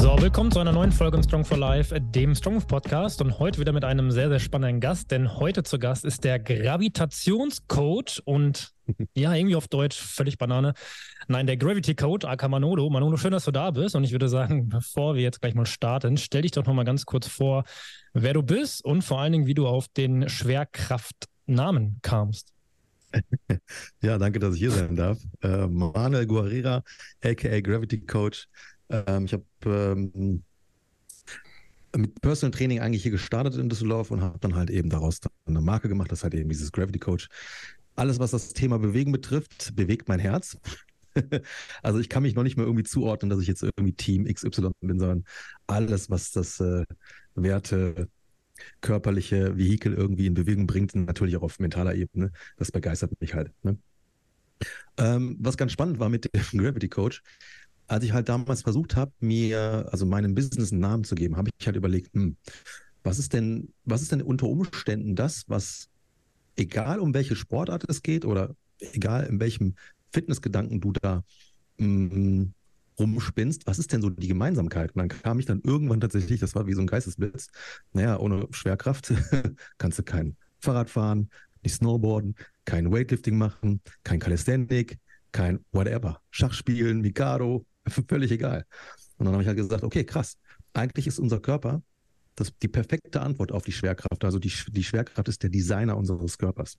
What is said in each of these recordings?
So, willkommen zu einer neuen Folge im Strong for Life, dem Strong Podcast und heute wieder mit einem sehr, sehr spannenden Gast, denn heute zu Gast ist der Gravitationscoach und ja, irgendwie auf Deutsch völlig Banane. Nein, der Gravity Coach, aka Manolo. Manolo, schön, dass du da bist und ich würde sagen, bevor wir jetzt gleich mal starten, stell dich doch nochmal ganz kurz vor, wer du bist und vor allen Dingen, wie du auf den Schwerkraftnamen kamst. Ja, danke, dass ich hier sein darf. Äh, Manuel Guerrera, aka Gravity Coach, ähm, ich habe ähm, mit Personal Training eigentlich hier gestartet in Düsseldorf und habe dann halt eben daraus eine Marke gemacht, das ist halt eben dieses Gravity Coach. Alles, was das Thema Bewegen betrifft, bewegt mein Herz. also ich kann mich noch nicht mehr irgendwie zuordnen, dass ich jetzt irgendwie Team XY bin, sondern alles, was das äh, Werte, körperliche Vehikel irgendwie in Bewegung bringt, natürlich auch auf mentaler Ebene, das begeistert mich halt. Ne? Ähm, was ganz spannend war mit dem Gravity Coach, als ich halt damals versucht habe, mir, also meinem Business einen Namen zu geben, habe ich halt überlegt, hm, was ist denn, was ist denn unter Umständen das, was, egal um welche Sportart es geht oder egal in welchem Fitnessgedanken du da hm, rumspinnst, was ist denn so die Gemeinsamkeit? Und dann kam ich dann irgendwann tatsächlich, das war wie so ein Geistesblitz, naja, ohne Schwerkraft kannst du kein Fahrrad fahren, nicht Snowboarden, kein Weightlifting machen, kein Calisthenic, kein whatever, Schach spielen, Mikado, völlig egal. Und dann habe ich halt gesagt, okay, krass. Eigentlich ist unser Körper das, die perfekte Antwort auf die Schwerkraft. Also die, die Schwerkraft ist der Designer unseres Körpers.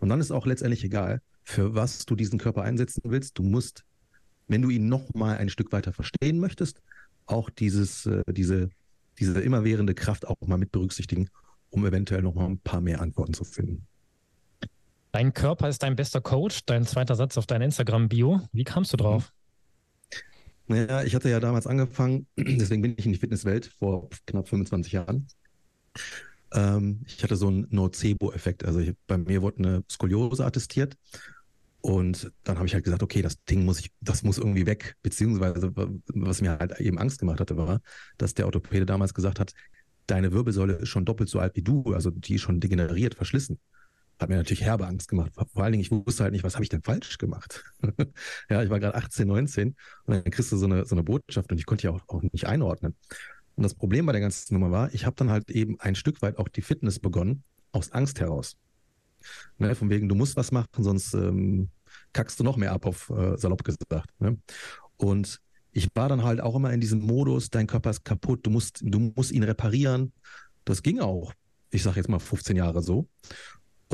Und dann ist auch letztendlich egal, für was du diesen Körper einsetzen willst. Du musst, wenn du ihn noch mal ein Stück weiter verstehen möchtest, auch dieses, äh, diese, diese immerwährende Kraft auch mal mit berücksichtigen, um eventuell noch mal ein paar mehr Antworten zu finden. Dein Körper ist dein bester Coach, dein zweiter Satz auf dein Instagram-Bio. Wie kamst du drauf? Naja, ich hatte ja damals angefangen, deswegen bin ich in die Fitnesswelt vor knapp 25 Jahren. Ähm, ich hatte so einen Nocebo-Effekt. Also ich, bei mir wurde eine Skoliose attestiert. Und dann habe ich halt gesagt, okay, das Ding muss ich, das muss irgendwie weg. Beziehungsweise, was mir halt eben Angst gemacht hatte, war, dass der Orthopäde damals gesagt hat, deine Wirbelsäule ist schon doppelt so alt wie du, also die ist schon degeneriert, verschlissen hat mir natürlich herbe Angst gemacht. Vor allen Dingen, ich wusste halt nicht, was habe ich denn falsch gemacht. ja, ich war gerade 18, 19 und dann kriegst du so eine, so eine Botschaft und ich konnte ja auch, auch nicht einordnen. Und das Problem bei der ganzen Nummer war, ich habe dann halt eben ein Stück weit auch die Fitness begonnen, aus Angst heraus. Ne, von wegen, du musst was machen, sonst ähm, kackst du noch mehr ab, auf äh, salopp gesagt. Ne? Und ich war dann halt auch immer in diesem Modus, dein Körper ist kaputt, du musst, du musst ihn reparieren. Das ging auch, ich sage jetzt mal 15 Jahre so.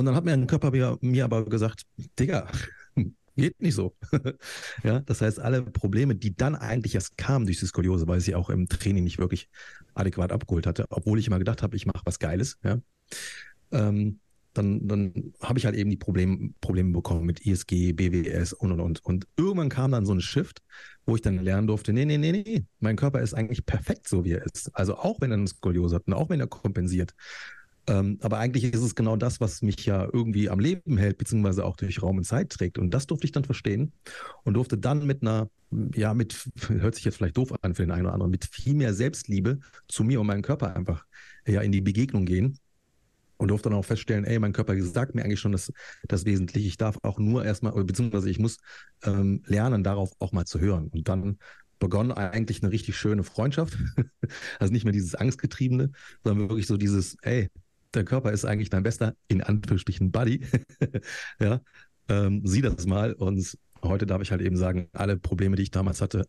Und dann hat mir ein Körper mir, mir aber gesagt, Digga, geht nicht so. ja, das heißt, alle Probleme, die dann eigentlich erst kamen durch die Skoliose, weil ich sie auch im Training nicht wirklich adäquat abgeholt hatte, obwohl ich immer gedacht habe, ich mache was Geiles, ja, ähm, dann, dann habe ich halt eben die Problem, Probleme bekommen mit ISG, BWS und und und. Und irgendwann kam dann so ein Shift, wo ich dann lernen durfte, nee, nee, nee, nee, mein Körper ist eigentlich perfekt so, wie er ist. Also auch wenn er eine Skoliose hat und auch wenn er kompensiert. Ähm, aber eigentlich ist es genau das, was mich ja irgendwie am Leben hält, beziehungsweise auch durch Raum und Zeit trägt. Und das durfte ich dann verstehen und durfte dann mit einer, ja, mit, hört sich jetzt vielleicht doof an für den einen oder anderen, mit viel mehr Selbstliebe zu mir und meinem Körper einfach ja in die Begegnung gehen und durfte dann auch feststellen, ey, mein Körper sagt mir eigentlich schon das, das Wesentliche. Ich darf auch nur erstmal, beziehungsweise ich muss ähm, lernen, darauf auch mal zu hören. Und dann begonnen eigentlich eine richtig schöne Freundschaft. also nicht mehr dieses Angstgetriebene, sondern wirklich so dieses, ey, der Körper ist eigentlich dein bester, in Anführungsstrichen, Buddy. ja, ähm, sieh das mal. Und heute darf ich halt eben sagen, alle Probleme, die ich damals hatte,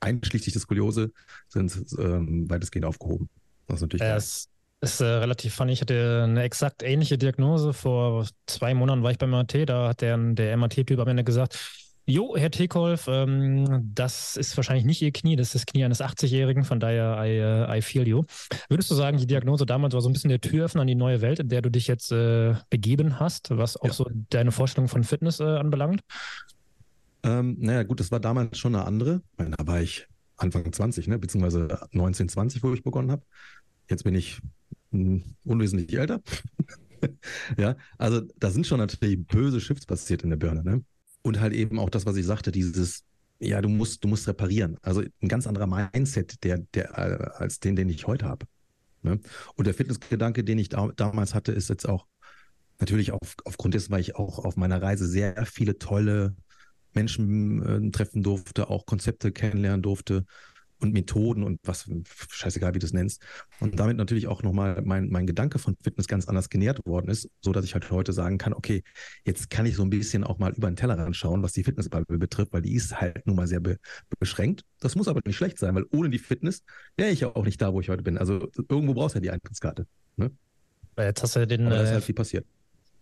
einschließlich der Skoliose, sind ähm, weitestgehend aufgehoben. Das ist natürlich ja, es ist äh, relativ funny. Ich hatte eine exakt ähnliche Diagnose. Vor zwei Monaten war ich beim MRT. Da hat der, der MRT-Typ am Ende gesagt, Jo, Herr Tekolf, ähm, das ist wahrscheinlich nicht Ihr Knie, das ist das Knie eines 80-Jährigen, von daher I, uh, I feel you. Würdest du sagen, die Diagnose damals war so ein bisschen der Türöffner an die neue Welt, in der du dich jetzt äh, begeben hast, was auch ja. so deine Vorstellung von Fitness äh, anbelangt? Ähm, naja, gut, das war damals schon eine andere. Da war ich Anfang 20, ne, beziehungsweise 19, 20, wo ich begonnen habe. Jetzt bin ich hm, unwesentlich älter. ja, also da sind schon natürlich böse Shifts passiert in der Birne, ne? Und halt eben auch das, was ich sagte, dieses, ja, du musst, du musst reparieren. Also ein ganz anderer Mindset, der, der, äh, als den, den ich heute habe. Ne? Und der Fitnessgedanke, den ich da, damals hatte, ist jetzt auch natürlich auf, aufgrund dessen, weil ich auch auf meiner Reise sehr viele tolle Menschen äh, treffen durfte, auch Konzepte kennenlernen durfte und Methoden und was, scheißegal, wie du es nennst. Und damit natürlich auch nochmal mein, mein Gedanke von Fitness ganz anders genährt worden ist, so dass ich halt heute sagen kann, okay, jetzt kann ich so ein bisschen auch mal über den Tellerrand schauen, was die Fitnessbubble betrifft, weil die ist halt nun mal sehr be beschränkt. Das muss aber nicht schlecht sein, weil ohne die Fitness wäre ich ja auch nicht da, wo ich heute bin. Also irgendwo brauchst du ja die Eintrittskarte. Ne? Jetzt hast du den. Aber das ist äh, halt viel passiert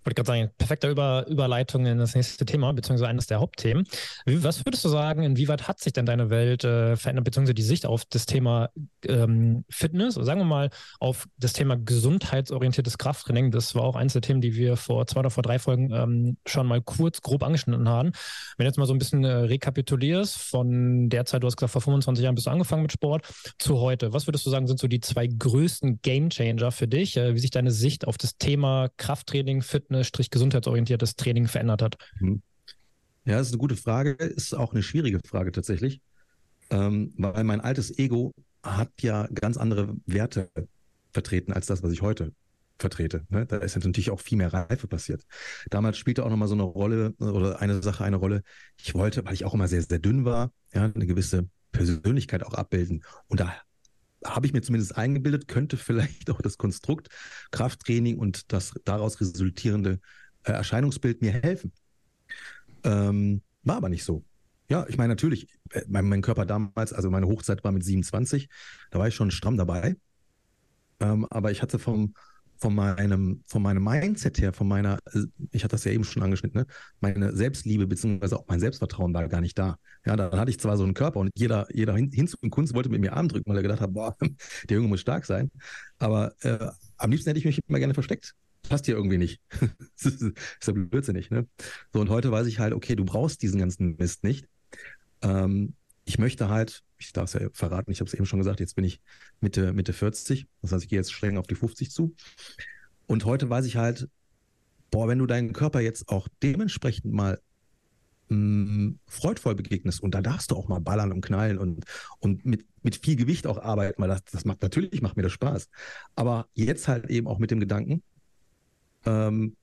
wollte gerade sagen, perfekte Über Überleitung in das nächste Thema, beziehungsweise eines der Hauptthemen. Was würdest du sagen, inwieweit hat sich denn deine Welt äh, verändert, beziehungsweise die Sicht auf das Thema ähm, Fitness, oder sagen wir mal auf das Thema gesundheitsorientiertes Krafttraining? Das war auch eines der Themen, die wir vor zwei oder vor drei Folgen ähm, schon mal kurz grob angeschnitten haben. Wenn du jetzt mal so ein bisschen äh, rekapitulierst, von der Zeit, du hast gesagt, vor 25 Jahren bist du angefangen mit Sport, zu heute, was würdest du sagen, sind so die zwei größten Gamechanger für dich, äh, wie sich deine Sicht auf das Thema Krafttraining, Fitness, fitness-gesundheitsorientiertes Training verändert hat? Mhm. Ja, das ist eine gute Frage, ist auch eine schwierige Frage tatsächlich, ähm, weil mein altes Ego hat ja ganz andere Werte vertreten als das, was ich heute vertrete. Ne? Da ist natürlich auch viel mehr Reife passiert. Damals spielte auch nochmal so eine Rolle oder eine Sache eine Rolle. Ich wollte, weil ich auch immer sehr, sehr dünn war, ja, eine gewisse Persönlichkeit auch abbilden. Und da habe ich mir zumindest eingebildet, könnte vielleicht auch das Konstrukt Krafttraining und das daraus resultierende äh, Erscheinungsbild mir helfen. Ähm, war aber nicht so. Ja, ich meine, natürlich, äh, mein, mein, Körper damals, also meine Hochzeit war mit 27, da war ich schon stramm dabei. Ähm, aber ich hatte vom, von meinem, von meinem Mindset her, von meiner, äh, ich hatte das ja eben schon angeschnitten, ne? meine Selbstliebe beziehungsweise auch mein Selbstvertrauen war gar nicht da. Ja, dann hatte ich zwar so einen Körper und jeder, jeder hin, hin und Kunst wollte mit mir Arm drücken, weil er gedacht hat, boah, der Junge muss stark sein. Aber äh, am liebsten hätte ich mich immer gerne versteckt. Passt hier irgendwie nicht. das ist ja blödsinnig, ne? So, und heute weiß ich halt, okay, du brauchst diesen ganzen Mist nicht. Ähm, ich möchte halt, ich darf es ja verraten, ich habe es eben schon gesagt, jetzt bin ich Mitte, Mitte 40, das heißt, ich gehe jetzt streng auf die 50 zu. Und heute weiß ich halt, boah, wenn du deinen Körper jetzt auch dementsprechend mal mh, mm, freudvoll begegnest und da darfst du auch mal ballern und knallen und, und mit, mit viel Gewicht auch arbeiten, weil das, das macht natürlich macht mir das Spaß. Aber jetzt halt eben auch mit dem Gedanken, ähm,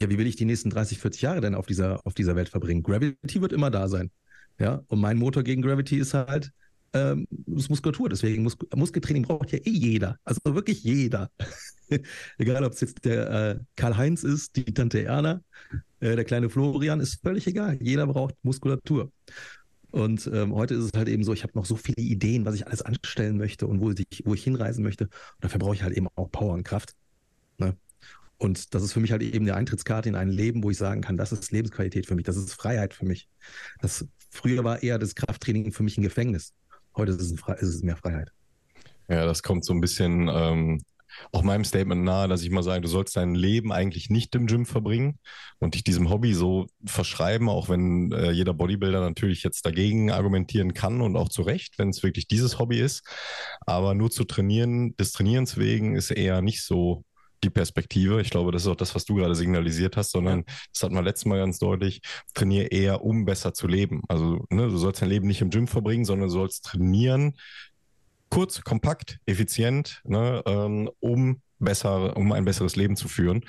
ja, wie will ich die nächsten 30, 40 Jahre denn auf dieser, auf dieser Welt verbringen? Gravity wird immer da sein. Ja, und mein Motor gegen Gravity ist halt ähm, ist Muskulatur. Deswegen Mus Muskeltraining braucht ja eh jeder. Also wirklich jeder. egal, ob es jetzt der äh, Karl-Heinz ist, die Tante Erna, äh, der kleine Florian, ist völlig egal. Jeder braucht Muskulatur. Und ähm, heute ist es halt eben so, ich habe noch so viele Ideen, was ich alles anstellen möchte und wo ich, wo ich hinreisen möchte. Und dafür brauche ich halt eben auch Power und Kraft. Ne? Und das ist für mich halt eben eine Eintrittskarte in ein Leben, wo ich sagen kann, das ist Lebensqualität für mich, das ist Freiheit für mich. Das Früher war eher das Krafttraining für mich ein Gefängnis. Heute ist es, ist es mehr Freiheit. Ja, das kommt so ein bisschen ähm, auch meinem Statement nahe, dass ich mal sage, du sollst dein Leben eigentlich nicht im Gym verbringen und dich diesem Hobby so verschreiben, auch wenn äh, jeder Bodybuilder natürlich jetzt dagegen argumentieren kann und auch zu Recht, wenn es wirklich dieses Hobby ist. Aber nur zu trainieren, des Trainierens wegen, ist eher nicht so die Perspektive. Ich glaube, das ist auch das, was du gerade signalisiert hast, sondern das hatten wir letztes Mal ganz deutlich, trainiere eher, um besser zu leben. Also ne, du sollst dein Leben nicht im Gym verbringen, sondern du sollst trainieren, kurz, kompakt, effizient, ne, ähm, um besser, um ein besseres Leben zu führen.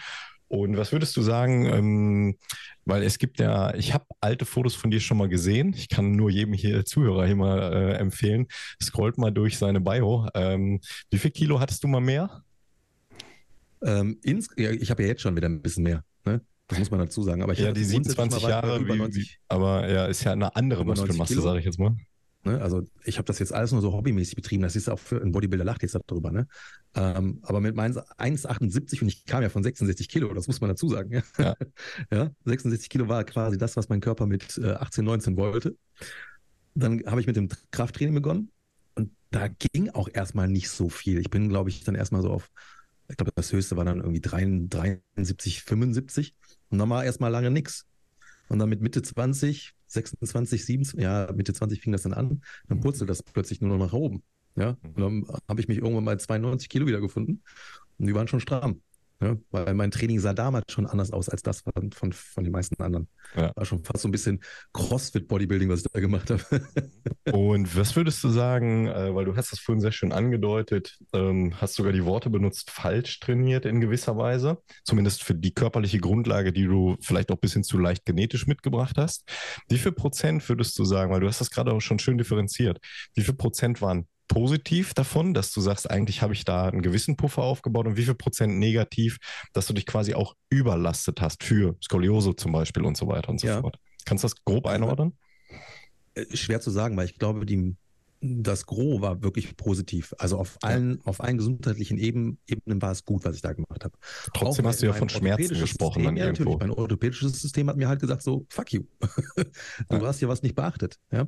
Und was würdest du sagen, ähm, weil es gibt ja, ich habe alte Fotos von dir schon mal gesehen. Ich kann nur jedem hier Zuhörer hier mal äh, empfehlen. Scrollt mal durch seine Bio. Ähm, wie viel Kilo hattest du mal mehr? Ähm, ins, ja, ich habe ja jetzt schon wieder ein bisschen mehr. Ne? Das muss man dazu sagen. Aber ich ja, die 27 Jahre, wie, 90, wie, aber ja, ist ja eine andere Muskelmasse, sage ich jetzt mal. Ne? Also ich habe das jetzt alles nur so hobbymäßig betrieben. Das ist auch für ein Bodybuilder lacht jetzt darüber. Ne? Ähm, aber mit meinen 1,78 und ich kam ja von 66 Kilo, das muss man dazu sagen. Ja? Ja. ja 66 Kilo war quasi das, was mein Körper mit äh, 18, 19 wollte. Dann habe ich mit dem Krafttraining begonnen und da ging auch erstmal nicht so viel. Ich bin, glaube ich, dann erstmal so auf ich glaube, das höchste war dann irgendwie 73, 75 und dann war erstmal lange nichts. Und dann mit Mitte 20, 26, 27, ja, Mitte 20 fing das dann an, dann purzelt das plötzlich nur noch nach oben. Ja, und dann habe ich mich irgendwann mal 92 Kilo wiedergefunden und die waren schon stramm. Ja, weil mein Training sah damals schon anders aus als das von, von, von den meisten anderen. Ja. War schon fast so ein bisschen Crossfit-Bodybuilding, was ich da gemacht habe. Und was würdest du sagen, äh, weil du hast das vorhin sehr schön angedeutet, ähm, hast sogar die Worte benutzt, falsch trainiert in gewisser Weise, zumindest für die körperliche Grundlage, die du vielleicht auch ein bisschen zu leicht genetisch mitgebracht hast. Wie viel Prozent würdest du sagen, weil du hast das gerade auch schon schön differenziert, wie viel Prozent waren positiv davon, dass du sagst, eigentlich habe ich da einen gewissen Puffer aufgebaut und wie viel Prozent negativ, dass du dich quasi auch überlastet hast für Skoliose zum Beispiel und so weiter und so ja. fort. Kannst du das grob einordnen? Äh, schwer zu sagen, weil ich glaube, die, das Gros war wirklich positiv. Also auf allen, ja. auf allen gesundheitlichen Ebenen, Ebenen war es gut, was ich da gemacht habe. Trotzdem Auch hast du ja von Schmerzen gesprochen. System, ja, natürlich. Mein orthopädisches System hat mir halt gesagt, so, fuck you. du ja. hast ja was nicht beachtet. Ja?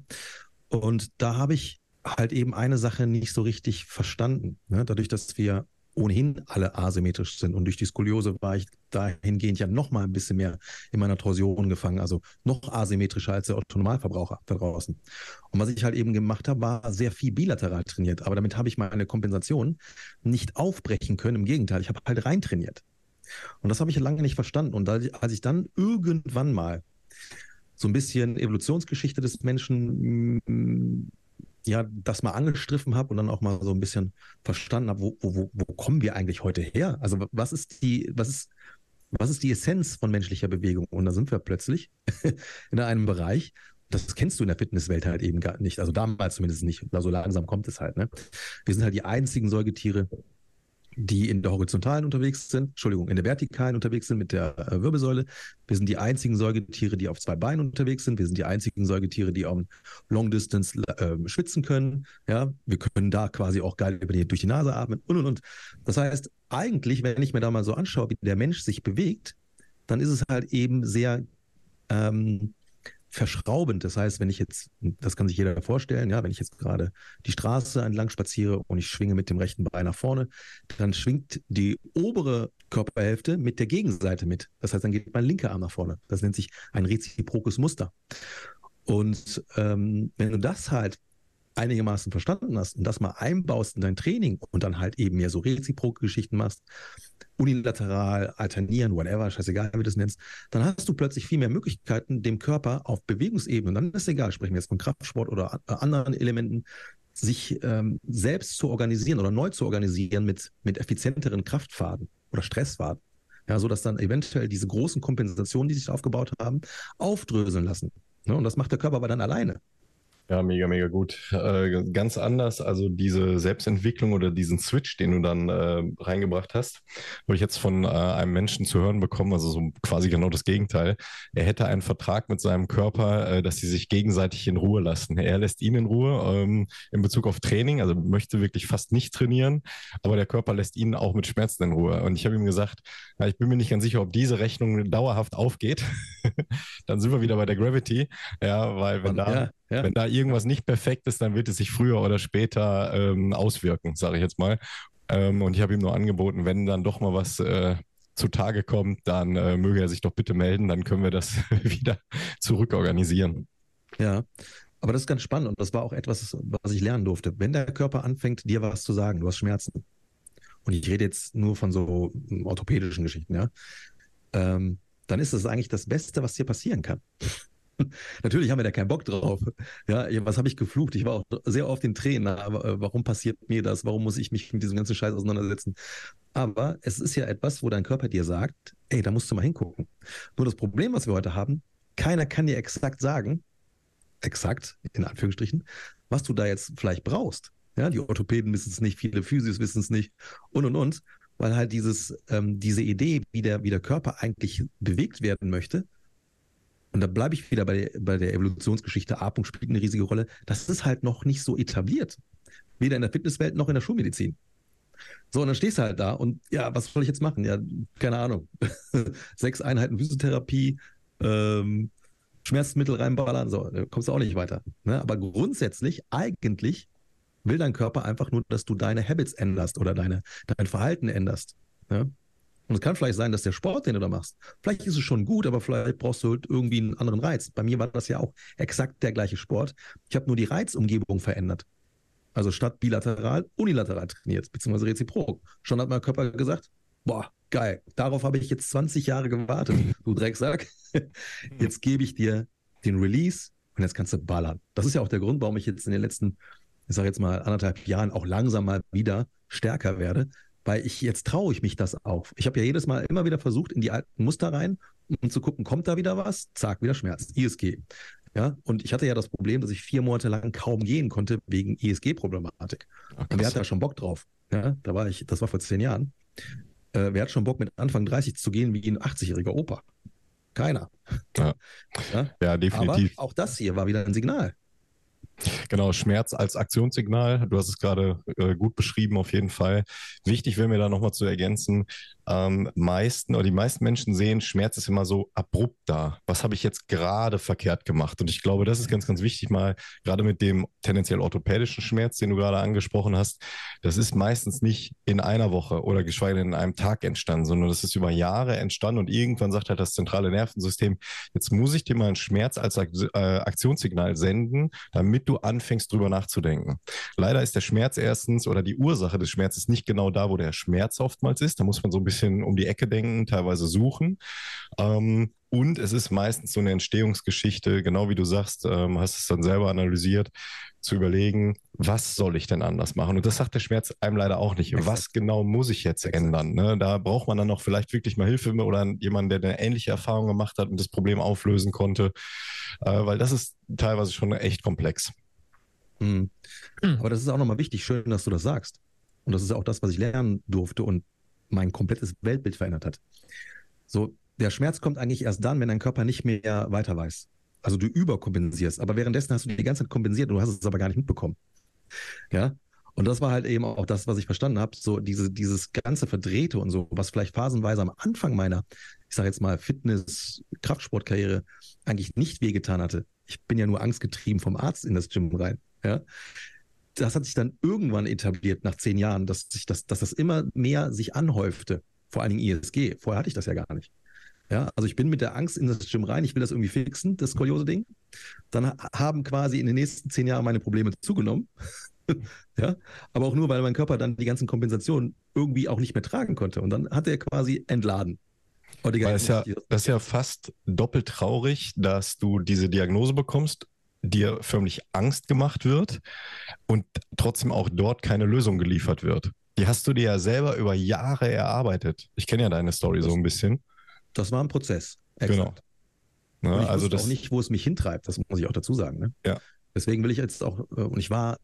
Und da habe ich halt eben eine Sache nicht so richtig verstanden. Ne? Dadurch, dass wir ohnehin alle asymmetrisch sind und durch die Skoliose war ich dahingehend ja noch mal ein bisschen mehr in meiner Torsion gefangen, also noch asymmetrischer als der Autonomalverbraucher da draußen. Und was ich halt eben gemacht habe, war sehr viel bilateral trainiert, aber damit habe ich meine Kompensation nicht aufbrechen können. Im Gegenteil, ich habe halt rein trainiert. Und das habe ich lange nicht verstanden. Und als ich dann irgendwann mal so ein bisschen Evolutionsgeschichte des Menschen ja das mal angestriffen habe und dann auch mal so ein bisschen verstanden habe, wo, wo, wo kommen wir eigentlich heute her? Also was ist die, was ist, was ist die Essenz von menschlicher Bewegung? Und da sind wir plötzlich in einem Bereich, das kennst du in der Fitnesswelt halt eben gar nicht. Also damals zumindest nicht. So langsam kommt es halt. Ne? Wir sind halt die einzigen Säugetiere, die in der horizontalen unterwegs sind, Entschuldigung, in der vertikalen unterwegs sind mit der äh, Wirbelsäule. Wir sind die einzigen Säugetiere, die auf zwei Beinen unterwegs sind. Wir sind die einzigen Säugetiere, die am Long Distance äh, schwitzen können. Ja, wir können da quasi auch geil die, durch die Nase atmen und und und. Das heißt, eigentlich, wenn ich mir da mal so anschaue, wie der Mensch sich bewegt, dann ist es halt eben sehr ähm, verschraubend. Das heißt, wenn ich jetzt, das kann sich jeder vorstellen, ja, wenn ich jetzt gerade die Straße entlang spaziere und ich schwinge mit dem rechten Bein nach vorne, dann schwingt die obere Körperhälfte mit der Gegenseite mit. Das heißt, dann geht mein linker Arm nach vorne. Das nennt sich ein reziprokes Muster. Und ähm, wenn du das halt einigermaßen verstanden hast und das mal einbaust in dein Training und dann halt eben mehr so reziproke Geschichten machst, unilateral, alternieren, whatever, scheißegal, wie du das nennst, dann hast du plötzlich viel mehr Möglichkeiten, dem Körper auf Bewegungsebene, und dann ist es egal, sprechen wir jetzt von Kraftsport oder anderen Elementen, sich ähm, selbst zu organisieren oder neu zu organisieren mit, mit effizienteren Kraftfaden oder Stressfaden. Ja, so dass dann eventuell diese großen Kompensationen, die sich aufgebaut haben, aufdröseln lassen. Ne? Und das macht der Körper aber dann alleine. Ja, mega, mega gut. Äh, ganz anders, also diese Selbstentwicklung oder diesen Switch, den du dann äh, reingebracht hast, habe ich jetzt von äh, einem Menschen zu hören bekommen, also so quasi genau das Gegenteil. Er hätte einen Vertrag mit seinem Körper, äh, dass sie sich gegenseitig in Ruhe lassen. Er lässt ihn in Ruhe ähm, in Bezug auf Training, also möchte wirklich fast nicht trainieren, aber der Körper lässt ihn auch mit Schmerzen in Ruhe. Und ich habe ihm gesagt, na, ich bin mir nicht ganz sicher, ob diese Rechnung dauerhaft aufgeht. dann sind wir wieder bei der Gravity, ja, weil wenn da ja ja. Wenn da irgendwas nicht perfekt ist, dann wird es sich früher oder später ähm, auswirken, sage ich jetzt mal. Ähm, und ich habe ihm nur angeboten, wenn dann doch mal was äh, zutage kommt, dann äh, möge er sich doch bitte melden, dann können wir das wieder zurückorganisieren. Ja, aber das ist ganz spannend und das war auch etwas, was ich lernen durfte. Wenn der Körper anfängt, dir was zu sagen, du hast Schmerzen, und ich rede jetzt nur von so orthopädischen Geschichten, ja, ähm, dann ist das eigentlich das Beste, was dir passieren kann. Natürlich haben wir da keinen Bock drauf. Ja, was habe ich geflucht? Ich war auch sehr oft in Tränen. Aber äh, warum passiert mir das? Warum muss ich mich mit diesem ganzen Scheiß auseinandersetzen? Aber es ist ja etwas, wo dein Körper dir sagt, ey, da musst du mal hingucken. Nur das Problem, was wir heute haben, keiner kann dir exakt sagen, exakt, in Anführungsstrichen, was du da jetzt vielleicht brauchst. Ja, die Orthopäden wissen es nicht, viele Physios wissen es nicht und und und, weil halt dieses, ähm, diese Idee, wie der, wie der Körper eigentlich bewegt werden möchte, und da bleibe ich wieder bei, bei der Evolutionsgeschichte, Atmung spielt eine riesige Rolle, das ist halt noch nicht so etabliert. Weder in der Fitnesswelt noch in der Schulmedizin. So, und dann stehst du halt da und ja, was soll ich jetzt machen? Ja, keine Ahnung. Sechs Einheiten Physiotherapie, ähm, Schmerzmittel reinballern, so, kommst du auch nicht weiter. Ne? Aber grundsätzlich, eigentlich will dein Körper einfach nur, dass du deine Habits änderst oder deine, dein Verhalten änderst. Ne? Und es kann vielleicht sein, dass der Sport, den du da machst, vielleicht ist es schon gut, aber vielleicht brauchst du halt irgendwie einen anderen Reiz. Bei mir war das ja auch exakt der gleiche Sport. Ich habe nur die Reizumgebung verändert. Also statt bilateral, unilateral trainiert, beziehungsweise reziprok. Schon hat mein Körper gesagt, boah, geil, darauf habe ich jetzt 20 Jahre gewartet, du Drecksack. Jetzt gebe ich dir den Release und jetzt kannst du ballern. Das ist ja auch der Grund, warum ich jetzt in den letzten, ich sage jetzt mal anderthalb Jahren auch langsam mal wieder stärker werde, weil ich jetzt traue ich mich das auf. Ich habe ja jedes Mal immer wieder versucht, in die alten Muster rein, um zu gucken, kommt da wieder was? Zack, wieder Schmerz. ISG. Ja, und ich hatte ja das Problem, dass ich vier Monate lang kaum gehen konnte wegen ISG-Problematik. Und wer hat da schon Bock drauf? Ja, da war ich, das war vor zehn Jahren. Äh, wer hat schon Bock, mit Anfang 30 zu gehen wie ein 80-jähriger Opa? Keiner. Ja, ja? ja definitiv. Aber auch das hier war wieder ein Signal. Genau, Schmerz als Aktionssignal. Du hast es gerade äh, gut beschrieben, auf jeden Fall. Wichtig wäre mir da nochmal zu ergänzen, ähm, meisten oder die meisten Menschen sehen, Schmerz ist immer so abrupt da. Was habe ich jetzt gerade verkehrt gemacht? Und ich glaube, das ist ganz, ganz wichtig, mal gerade mit dem tendenziell orthopädischen Schmerz, den du gerade angesprochen hast. Das ist meistens nicht in einer Woche oder geschweige denn in einem Tag entstanden, sondern das ist über Jahre entstanden und irgendwann sagt halt das zentrale Nervensystem, jetzt muss ich dir mal einen Schmerz als äh, Aktionssignal senden, damit du anfängst drüber nachzudenken. Leider ist der Schmerz erstens oder die Ursache des Schmerzes nicht genau da, wo der Schmerz oftmals ist. Da muss man so ein bisschen bisschen um die Ecke denken, teilweise suchen. Ähm, und es ist meistens so eine Entstehungsgeschichte, genau wie du sagst, ähm, hast es dann selber analysiert, zu überlegen, was soll ich denn anders machen? Und das sagt der Schmerz einem leider auch nicht. Exakt. Was genau muss ich jetzt Exakt. ändern? Ne? Da braucht man dann auch vielleicht wirklich mal Hilfe oder jemanden, der eine ähnliche Erfahrung gemacht hat und das Problem auflösen konnte, äh, weil das ist teilweise schon echt komplex. Mhm. Aber das ist auch nochmal wichtig, schön, dass du das sagst. Und das ist auch das, was ich lernen durfte und mein komplettes Weltbild verändert hat. So, der Schmerz kommt eigentlich erst dann, wenn dein Körper nicht mehr weiter weiß. Also du überkompensierst, aber währenddessen hast du die ganze Zeit kompensiert und du hast es aber gar nicht mitbekommen. Ja. Und das war halt eben auch das, was ich verstanden habe, so diese, dieses ganze Verdrehte und so, was vielleicht phasenweise am Anfang meiner, ich sage jetzt mal, Fitness, Kraftsportkarriere eigentlich nicht wehgetan hatte. Ich bin ja nur angstgetrieben vom Arzt in das Gym rein. Ja das hat sich dann irgendwann etabliert nach zehn Jahren, dass sich das, dass das immer mehr sich anhäufte. Vor allen Dingen ISG. Vorher hatte ich das ja gar nicht. Ja, also ich bin mit der Angst in das Gym rein, ich will das irgendwie fixen, das Skoliose-Ding. Dann haben quasi in den nächsten zehn Jahren meine Probleme zugenommen. ja, aber auch nur, weil mein Körper dann die ganzen Kompensationen irgendwie auch nicht mehr tragen konnte. Und dann hat er quasi entladen. Das ist, ja, das ist ja fast doppelt traurig, dass du diese Diagnose bekommst dir förmlich Angst gemacht wird und trotzdem auch dort keine Lösung geliefert wird. Die hast du dir ja selber über Jahre erarbeitet. Ich kenne ja deine Story das, so ein bisschen. Das war ein Prozess. Exakt. Genau. Ja, ich also das auch nicht, wo es mich hintreibt, das muss ich auch dazu sagen. Ne? Ja. Deswegen will ich jetzt auch, äh, und ich war,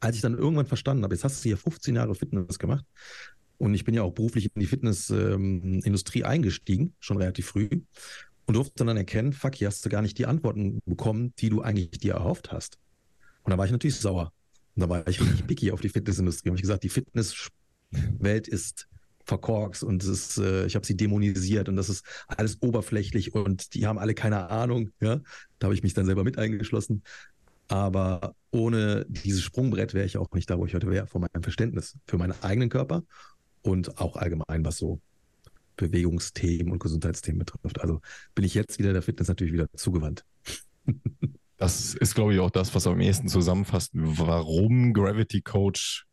als ich dann irgendwann verstanden habe, jetzt hast du hier 15 Jahre Fitness gemacht und ich bin ja auch beruflich in die Fitnessindustrie ähm, eingestiegen, schon relativ früh und durfte dann erkennen, fuck, hier hast du gar nicht die Antworten bekommen, die du eigentlich dir erhofft hast. Und da war ich natürlich sauer. Und da war ich richtig picky auf die Fitnessindustrie. Und ich gesagt, die Fitnesswelt ist verkorkst und es ist, äh, ich habe sie dämonisiert und das ist alles oberflächlich und die haben alle keine Ahnung. Ja? Da habe ich mich dann selber mit eingeschlossen. Aber ohne dieses Sprungbrett wäre ich auch nicht da, wo ich heute wäre, von meinem Verständnis für meinen eigenen Körper und auch allgemein, was so Bewegungsthemen und Gesundheitsthemen betrifft. Also bin ich jetzt wieder der Fitness natürlich wieder zugewandt. Das ist, glaube ich, auch das, was am ehesten zusammenfasst, warum Gravity Coach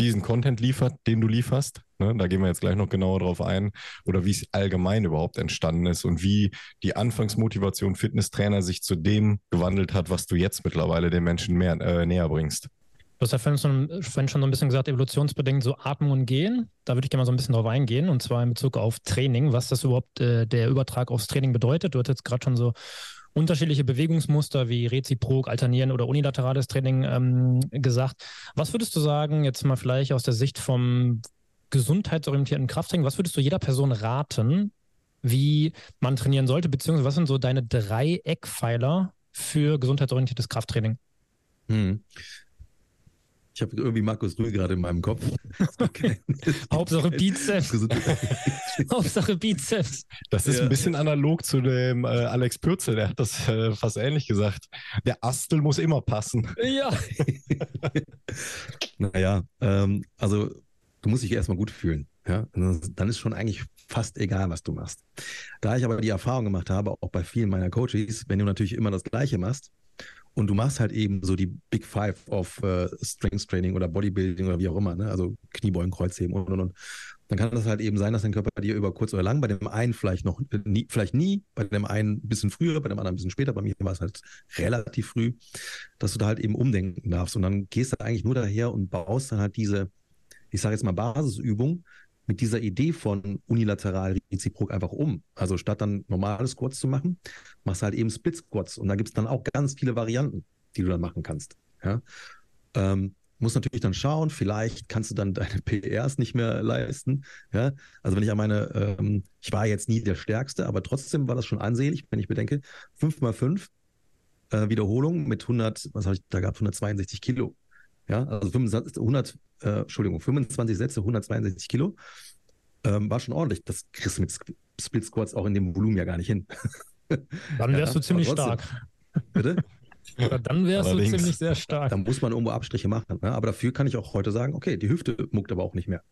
diesen Content liefert, den du lieferst. Ne, da gehen wir jetzt gleich noch genauer drauf ein. Oder wie es allgemein überhaupt entstanden ist und wie die Anfangsmotivation Fitnesstrainer sich zu dem gewandelt hat, was du jetzt mittlerweile den Menschen mehr, äh, näher bringst. Du hast ja vorhin schon, vorhin schon so ein bisschen gesagt, evolutionsbedingt so Atmen und Gehen. Da würde ich gerne mal so ein bisschen drauf eingehen und zwar in Bezug auf Training, was das überhaupt äh, der Übertrag aufs Training bedeutet. Du hast jetzt gerade schon so unterschiedliche Bewegungsmuster wie Reziprok, Alternieren oder unilaterales Training ähm, gesagt. Was würdest du sagen, jetzt mal vielleicht aus der Sicht vom gesundheitsorientierten Krafttraining, was würdest du jeder Person raten, wie man trainieren sollte, beziehungsweise was sind so deine drei Eckpfeiler für gesundheitsorientiertes Krafttraining? Hm. Ich habe irgendwie Markus Rühl gerade in meinem Kopf. Okay. Hauptsache Bizeps. Hauptsache Bizeps. Das ist ja. ein bisschen analog zu dem äh, Alex Pürzel, der hat das äh, fast ähnlich gesagt. Der Astel muss immer passen. Ja. naja, ähm, also du musst dich erstmal gut fühlen. Ja? Dann ist schon eigentlich fast egal, was du machst. Da ich aber die Erfahrung gemacht habe, auch bei vielen meiner Coaches, wenn du natürlich immer das Gleiche machst, und du machst halt eben so die Big Five of äh, Strength Training oder Bodybuilding oder wie auch immer, ne? also Kniebeugen, Kreuzheben und und und. dann kann das halt eben sein, dass dein Körper dir über kurz oder lang, bei dem einen vielleicht noch nie, vielleicht nie, bei dem einen ein bisschen früher, bei dem anderen ein bisschen später, bei mir war es halt relativ früh, dass du da halt eben umdenken darfst. Und dann gehst du eigentlich nur daher und baust dann halt diese, ich sage jetzt mal Basisübung mit dieser Idee von unilateral reziprok einfach um. Also statt dann normale Squats zu machen, machst du halt eben Split Squats. Und da gibt es dann auch ganz viele Varianten, die du dann machen kannst. Ja. Ähm, muss natürlich dann schauen, vielleicht kannst du dann deine PRs nicht mehr leisten. Ja, also wenn ich an meine, ähm, ich war jetzt nie der Stärkste, aber trotzdem war das schon ansehlich, wenn ich bedenke, 5 mal 5 äh, Wiederholungen mit 100, was habe ich da gehabt, 162 Kilo. Ja, also 25, 100, äh, Entschuldigung, 25 Sätze, 162 Kilo. Ähm, war schon ordentlich. Das kriegst du mit Split Squats auch in dem Volumen ja gar nicht hin. Dann wärst ja, du ziemlich stark. Bitte? Ja, dann wärst du ziemlich sehr stark. Da muss man irgendwo Abstriche machen. Ne? Aber dafür kann ich auch heute sagen, okay, die Hüfte muckt aber auch nicht mehr.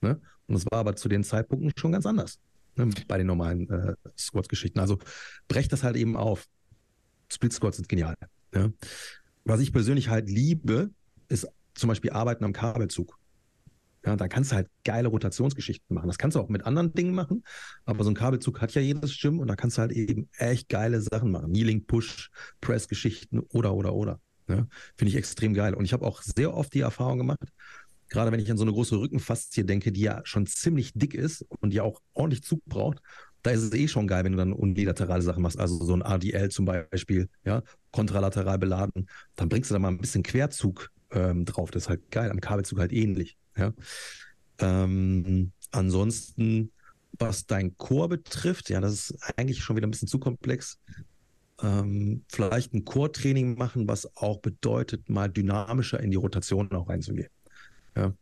Ne? Und das war aber zu den Zeitpunkten schon ganz anders. Ne? Bei den normalen äh, Squats-Geschichten. Also brecht das halt eben auf. Split Squats sind genial. Ne? Was ich persönlich halt liebe, ist zum Beispiel Arbeiten am Kabelzug. Ja, dann kannst du halt geile Rotationsgeschichten machen. Das kannst du auch mit anderen Dingen machen, aber so ein Kabelzug hat ja jedes Gym und da kannst du halt eben echt geile Sachen machen. Kneeling, Push, Press-Geschichten oder, oder, oder. Ja, Finde ich extrem geil. Und ich habe auch sehr oft die Erfahrung gemacht, gerade wenn ich an so eine große Rückenfaszie denke, die ja schon ziemlich dick ist und die auch ordentlich Zug braucht, da ist es eh schon geil, wenn du dann unilaterale Sachen machst, also so ein ADL zum Beispiel, ja, kontralateral beladen, dann bringst du da mal ein bisschen Querzug ähm, drauf. Das ist halt geil, am Kabelzug halt ähnlich. Ja. Ähm, ansonsten, was dein Chor betrifft, ja, das ist eigentlich schon wieder ein bisschen zu komplex. Ähm, vielleicht ein Chortraining machen, was auch bedeutet, mal dynamischer in die Rotation auch reinzugehen. Ja.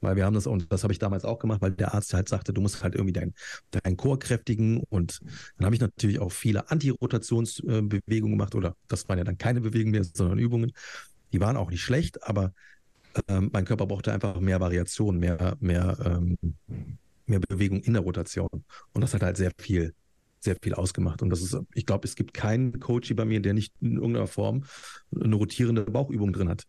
Weil wir haben das, und das habe ich damals auch gemacht, weil der Arzt halt sagte, du musst halt irgendwie deinen dein Chor kräftigen. Und dann habe ich natürlich auch viele Antirotationsbewegungen gemacht, oder das waren ja dann keine Bewegungen mehr, sondern Übungen. Die waren auch nicht schlecht, aber ähm, mein Körper brauchte einfach mehr Variation, mehr, mehr, ähm, mehr Bewegung in der Rotation. Und das hat halt sehr viel, sehr viel ausgemacht. Und das ist, ich glaube, es gibt keinen Coach bei mir, der nicht in irgendeiner Form eine rotierende Bauchübung drin hat.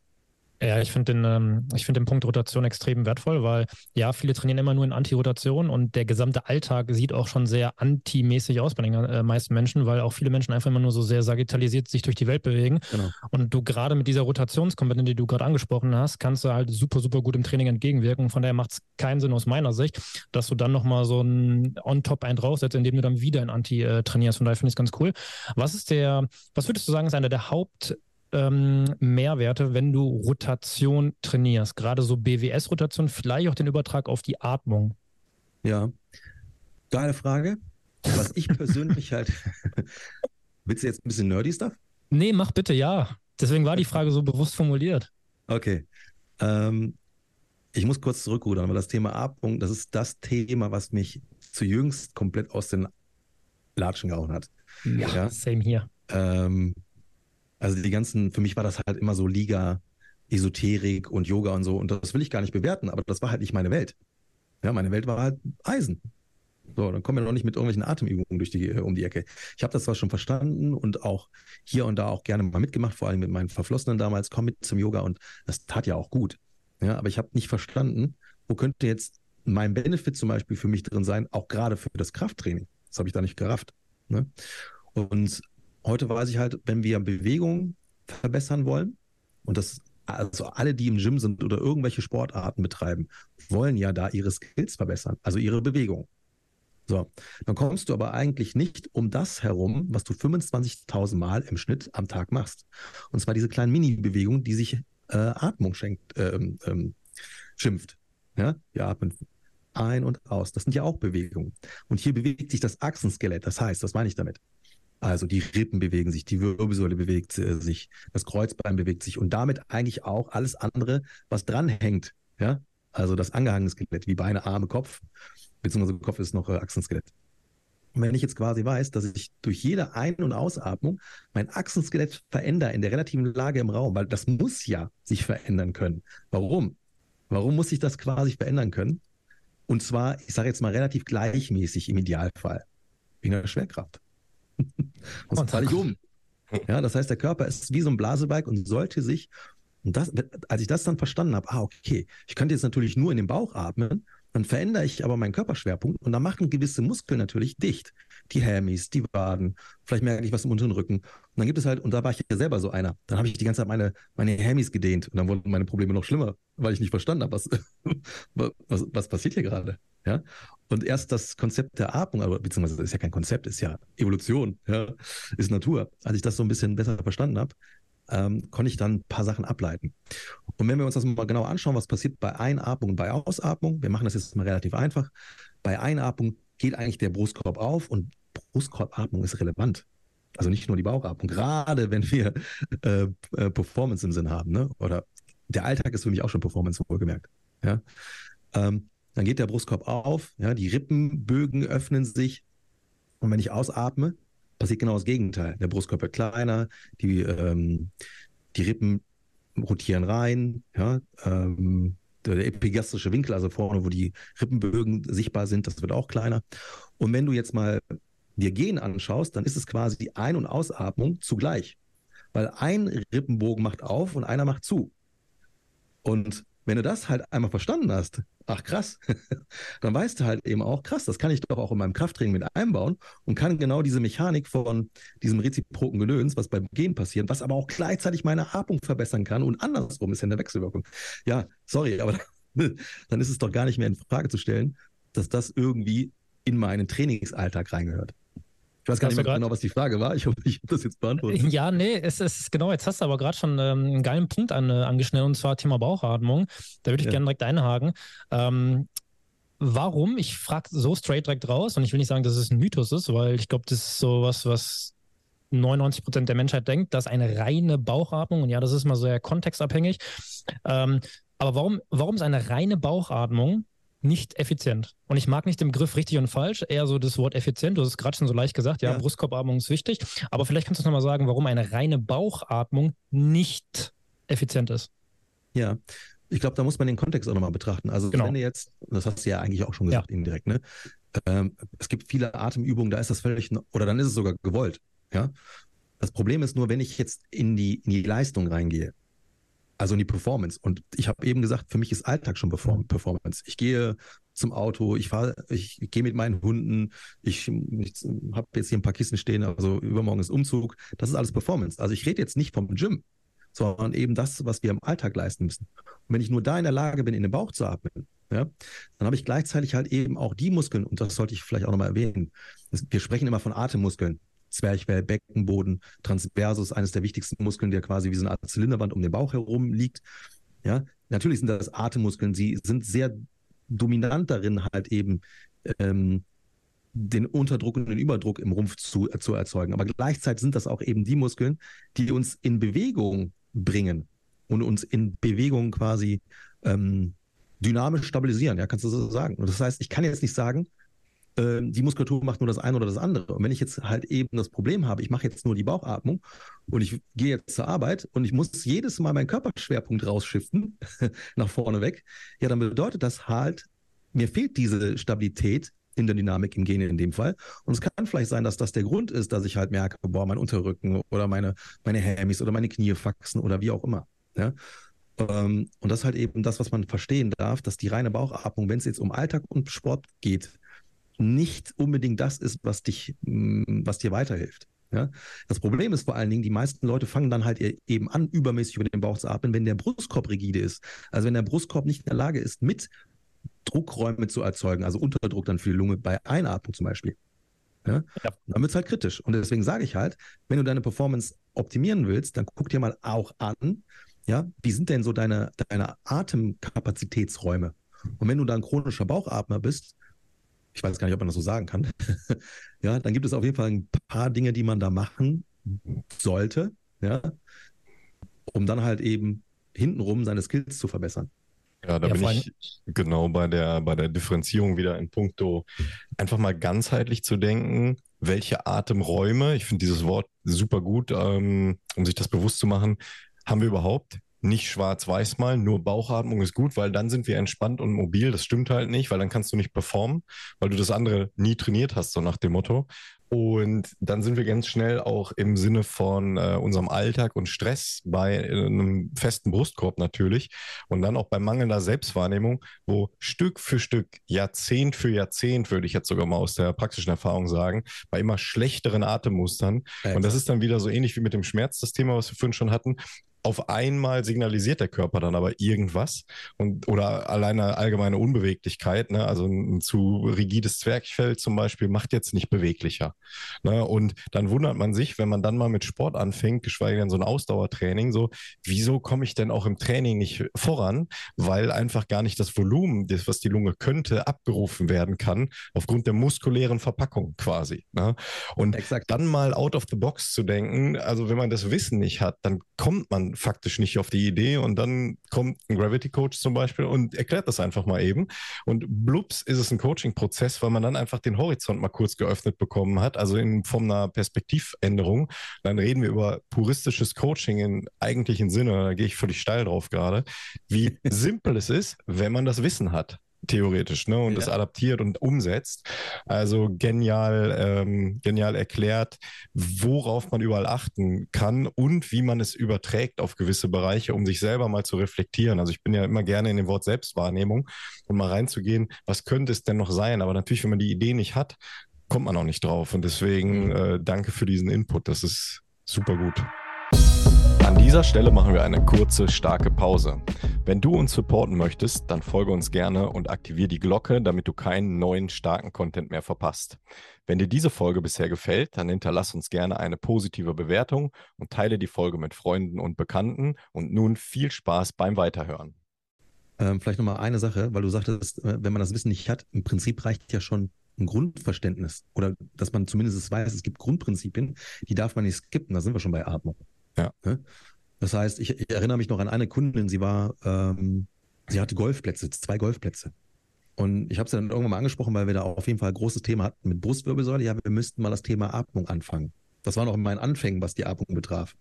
Ja, ich finde den, ähm, ich den Punkt Rotation extrem wertvoll, weil ja, viele trainieren immer nur in Anti-Rotation und der gesamte Alltag sieht auch schon sehr anti-mäßig aus bei den äh, meisten Menschen, weil auch viele Menschen einfach immer nur so sehr sagittalisiert sich durch die Welt bewegen. Genau. Und du gerade mit dieser Rotationskomponente, die du gerade angesprochen hast, kannst du halt super, super gut im Training entgegenwirken. Von daher macht es keinen Sinn aus meiner Sicht, dass du dann nochmal so ein On-Top ein draufsetzt, indem du dann wieder in Anti äh, trainierst. Von daher finde ich es ganz cool. Was ist der, was würdest du sagen, ist einer der Haupt ähm, Mehrwerte, wenn du Rotation trainierst? Gerade so BWS-Rotation, vielleicht auch den Übertrag auf die Atmung. Ja, geile Frage. Was ich persönlich halt. Willst du jetzt ein bisschen nerdy Stuff? Nee, mach bitte, ja. Deswegen war die Frage so bewusst formuliert. Okay. Ähm, ich muss kurz zurückrudern, weil das Thema Atmung, das ist das Thema, was mich zu jüngst komplett aus den Latschen gehauen hat. Ja, ja? same hier. Ähm, also die ganzen, für mich war das halt immer so Liga, Esoterik und Yoga und so. Und das will ich gar nicht bewerten, aber das war halt nicht meine Welt. Ja, meine Welt war halt Eisen. So, dann kommen wir noch nicht mit irgendwelchen Atemübungen durch die, um die Ecke. Ich habe das zwar schon verstanden und auch hier und da auch gerne mal mitgemacht, vor allem mit meinen Verflossenen damals, komm mit zum Yoga und das tat ja auch gut. Ja, aber ich habe nicht verstanden, wo könnte jetzt mein Benefit zum Beispiel für mich drin sein, auch gerade für das Krafttraining. Das habe ich da nicht gerafft. Ne? Und heute weiß ich halt, wenn wir Bewegung verbessern wollen, und das, also alle, die im Gym sind oder irgendwelche Sportarten betreiben, wollen ja da ihre Skills verbessern, also ihre Bewegung. So, dann kommst du aber eigentlich nicht um das herum, was du 25.000 Mal im Schnitt am Tag machst. Und zwar diese kleinen Mini-Bewegungen, die sich äh, Atmung schenkt, ähm, ähm, schimpft. Ja, wir atmen ein und aus. Das sind ja auch Bewegungen. Und hier bewegt sich das Achsenskelett. Das heißt, was meine ich damit? Also die Rippen bewegen sich, die Wirbelsäule bewegt äh, sich, das Kreuzbein bewegt sich und damit eigentlich auch alles andere, was dranhängt. Ja? Also das angehangene Skelett, wie Beine, Arme, Kopf, beziehungsweise Kopf ist noch äh, Achsenskelett. Und wenn ich jetzt quasi weiß, dass ich durch jede Ein- und Ausatmung mein Achsenskelett verändere in der relativen Lage im Raum, weil das muss ja sich verändern können. Warum? Warum muss sich das quasi verändern können? Und zwar, ich sage jetzt mal relativ gleichmäßig im Idealfall, wegen der Schwerkraft. Sonst falle ich um. Ja, das heißt, der Körper ist wie so ein Blasebalg und sollte sich, und das, als ich das dann verstanden habe, ah, okay, ich könnte jetzt natürlich nur in den Bauch atmen, Dann verändere ich aber meinen Körperschwerpunkt und dann machen gewisse Muskeln natürlich dicht. Die Hammies, die Waden, vielleicht merke ich was im unteren Rücken. Und dann gibt es halt, und da war ich ja selber so einer, dann habe ich die ganze Zeit meine, meine Hammies gedehnt und dann wurden meine Probleme noch schlimmer, weil ich nicht verstanden habe, was, was, was passiert hier gerade. Ja? Und erst das Konzept der Atmung, aber beziehungsweise das ist ja kein Konzept, ist ja Evolution, ja? ist Natur. Als ich das so ein bisschen besser verstanden habe, ähm, konnte ich dann ein paar Sachen ableiten. Und wenn wir uns das mal genau anschauen, was passiert bei Einatmung und bei Ausatmung, wir machen das jetzt mal relativ einfach. Bei Einatmung geht eigentlich der Brustkorb auf und Brustkorbatmung ist relevant. Also nicht nur die Bauchatmung, gerade wenn wir äh, äh, Performance im Sinn haben. Ne? Oder der Alltag ist für mich auch schon Performance, wohlgemerkt. Ja? Ähm, dann geht der Brustkorb auf, ja, die Rippenbögen öffnen sich. Und wenn ich ausatme, passiert genau das Gegenteil. Der Brustkorb wird kleiner, die, ähm, die Rippen rotieren rein, ja, ähm, der epigastrische Winkel, also vorne, wo die Rippenbögen sichtbar sind, das wird auch kleiner. Und wenn du jetzt mal dir Gehen anschaust, dann ist es quasi Ein- und Ausatmung zugleich. Weil ein Rippenbogen macht auf und einer macht zu. Und wenn du das halt einmal verstanden hast, ach krass, dann weißt du halt eben auch, krass, das kann ich doch auch in meinem Krafttraining mit einbauen und kann genau diese Mechanik von diesem reziproken Gedöns, was beim Gehen passiert, was aber auch gleichzeitig meine Atmung verbessern kann und andersrum ist ja eine Wechselwirkung. Ja, sorry, aber dann ist es doch gar nicht mehr in Frage zu stellen, dass das irgendwie in meinen Trainingsalltag reingehört. Ich weiß gar nicht mehr genau, was die Frage war. Ich hoffe, ich habe das jetzt beantwortet. Ja, nee, es ist genau. Jetzt hast du aber gerade schon ähm, einen geilen Punkt an, äh, angeschnitten, und zwar Thema Bauchatmung. Da würde ich ja. gerne direkt einhaken. Ähm, warum? Ich frage so straight direkt raus und ich will nicht sagen, dass es ein Mythos ist, weil ich glaube, das ist so was, was 99 Prozent der Menschheit denkt, dass eine reine Bauchatmung, und ja, das ist mal sehr kontextabhängig. Ähm, aber warum, warum ist eine reine Bauchatmung nicht effizient. Und ich mag nicht den Begriff richtig und falsch, eher so das Wort effizient. Du hast es gerade schon so leicht gesagt, ja, ja. Brustkorbatmung ist wichtig. Aber vielleicht kannst du nochmal sagen, warum eine reine Bauchatmung nicht effizient ist. Ja, ich glaube, da muss man den Kontext auch nochmal betrachten. Also genau. wenn du jetzt, das hast du ja eigentlich auch schon gesagt, ja. indirekt, ne? Ähm, es gibt viele Atemübungen, da ist das völlig, oder dann ist es sogar gewollt. Ja. Das Problem ist nur, wenn ich jetzt in die, in die Leistung reingehe, also in die Performance. Und ich habe eben gesagt, für mich ist Alltag schon mhm. Performance. Ich gehe zum Auto, ich fahre, ich gehe mit meinen Hunden, ich, ich habe jetzt hier ein paar Kisten stehen, also übermorgen ist Umzug. Das ist alles Performance. Also ich rede jetzt nicht vom Gym, sondern eben das, was wir im Alltag leisten müssen. Und wenn ich nur da in der Lage bin, in den Bauch zu atmen, ja, dann habe ich gleichzeitig halt eben auch die Muskeln, und das sollte ich vielleicht auch nochmal erwähnen. Wir sprechen immer von Atemmuskeln. Zwerchfell, Beckenboden, Transversus, eines der wichtigsten Muskeln, der quasi wie so eine Art Zylinderwand um den Bauch herum liegt. Ja, natürlich sind das Atemmuskeln. Sie sind sehr dominant darin, halt eben ähm, den Unterdruck und den Überdruck im Rumpf zu, zu erzeugen. Aber gleichzeitig sind das auch eben die Muskeln, die uns in Bewegung bringen und uns in Bewegung quasi ähm, dynamisch stabilisieren. Ja, kannst du so sagen. Und das heißt, ich kann jetzt nicht sagen, die Muskulatur macht nur das eine oder das andere. Und wenn ich jetzt halt eben das Problem habe, ich mache jetzt nur die Bauchatmung und ich gehe jetzt zur Arbeit und ich muss jedes Mal meinen Körperschwerpunkt rausschiften, nach vorne weg, ja, dann bedeutet das halt, mir fehlt diese Stabilität in der Dynamik im Gene in dem Fall. Und es kann vielleicht sein, dass das der Grund ist, dass ich halt merke, boah, mein Unterrücken oder meine, meine Hammies oder meine Knie faxen oder wie auch immer. Ja? Ähm, und das ist halt eben das, was man verstehen darf, dass die reine Bauchatmung, wenn es jetzt um Alltag und Sport geht, nicht unbedingt das ist, was dich, mm, was dir weiterhilft. Ja? Das Problem ist vor allen Dingen, die meisten Leute fangen dann halt eben an, übermäßig über den Bauch zu atmen, wenn der Brustkorb rigide ist. Also wenn der Brustkorb nicht in der Lage ist, mit Druckräume zu erzeugen, also Unterdruck dann für die Lunge bei Einatmung zum Beispiel. Ja? ja. Dann wird es halt kritisch. Und deswegen sage ich halt, wenn du deine Performance optimieren willst, dann guck dir mal auch an, ja, wie sind denn so deine, deine Atemkapazitätsräume? Und wenn du da ein chronischer Bauchatmer bist, ich weiß gar nicht, ob man das so sagen kann, ja, dann gibt es auf jeden Fall ein paar Dinge, die man da machen sollte, ja, um dann halt eben hintenrum seine Skills zu verbessern. Ja, da ja, bin ich genau bei der, bei der Differenzierung wieder in puncto einfach mal ganzheitlich zu denken, welche Atemräume, ich finde dieses Wort super gut, ähm, um sich das bewusst zu machen, haben wir überhaupt nicht schwarz-weiß malen, nur Bauchatmung ist gut, weil dann sind wir entspannt und mobil. Das stimmt halt nicht, weil dann kannst du nicht performen, weil du das andere nie trainiert hast, so nach dem Motto. Und dann sind wir ganz schnell auch im Sinne von äh, unserem Alltag und Stress bei äh, einem festen Brustkorb natürlich und dann auch bei mangelnder Selbstwahrnehmung, wo Stück für Stück, Jahrzehnt für Jahrzehnt, würde ich jetzt sogar mal aus der praktischen Erfahrung sagen, bei immer schlechteren Atemmustern. Ja, und das ist dann wieder so ähnlich wie mit dem Schmerz, das Thema, was wir vorhin schon hatten auf einmal signalisiert der Körper dann aber irgendwas und oder alleine allgemeine Unbeweglichkeit, ne? also ein, zu rigides Zwerchfell zum Beispiel macht jetzt nicht beweglicher. Ne? Und dann wundert man sich, wenn man dann mal mit Sport anfängt, geschweige denn so ein Ausdauertraining, so, wieso komme ich denn auch im Training nicht voran? Weil einfach gar nicht das Volumen, das, was die Lunge könnte, abgerufen werden kann, aufgrund der muskulären Verpackung quasi. Ne? Und Exakt. dann mal out of the box zu denken, also wenn man das Wissen nicht hat, dann kommt man faktisch nicht auf die Idee und dann kommt ein Gravity Coach zum Beispiel und erklärt das einfach mal eben. Und blups ist es ein Coaching-Prozess, weil man dann einfach den Horizont mal kurz geöffnet bekommen hat, also in Form einer Perspektivänderung. Dann reden wir über puristisches Coaching im eigentlichen Sinne, da gehe ich völlig steil drauf gerade, wie simpel es ist, wenn man das Wissen hat theoretisch, ne? Und ja. das adaptiert und umsetzt. Also genial, ähm, genial erklärt, worauf man überall achten kann und wie man es überträgt auf gewisse Bereiche, um sich selber mal zu reflektieren. Also ich bin ja immer gerne in dem Wort Selbstwahrnehmung und mal reinzugehen, was könnte es denn noch sein? Aber natürlich, wenn man die Idee nicht hat, kommt man auch nicht drauf. Und deswegen mhm. äh, danke für diesen Input. Das ist super gut. An dieser Stelle machen wir eine kurze, starke Pause. Wenn du uns supporten möchtest, dann folge uns gerne und aktiviere die Glocke, damit du keinen neuen, starken Content mehr verpasst. Wenn dir diese Folge bisher gefällt, dann hinterlass uns gerne eine positive Bewertung und teile die Folge mit Freunden und Bekannten. Und nun viel Spaß beim Weiterhören. Ähm, vielleicht nochmal eine Sache, weil du sagtest, äh, wenn man das Wissen nicht hat, im Prinzip reicht ja schon ein Grundverständnis oder dass man zumindest weiß, es gibt Grundprinzipien, die darf man nicht skippen. Da sind wir schon bei Atmung. Ja. Ne? Das heißt, ich, ich, erinnere mich noch an eine Kundin, sie war, ähm, sie hatte Golfplätze, zwei Golfplätze. Und ich habe sie dann irgendwann mal angesprochen, weil wir da auf jeden Fall ein großes Thema hatten mit Brustwirbelsäule. Ja, wir müssten mal das Thema Atmung anfangen. Das war noch in meinen Anfängen, was die Atmung betraf.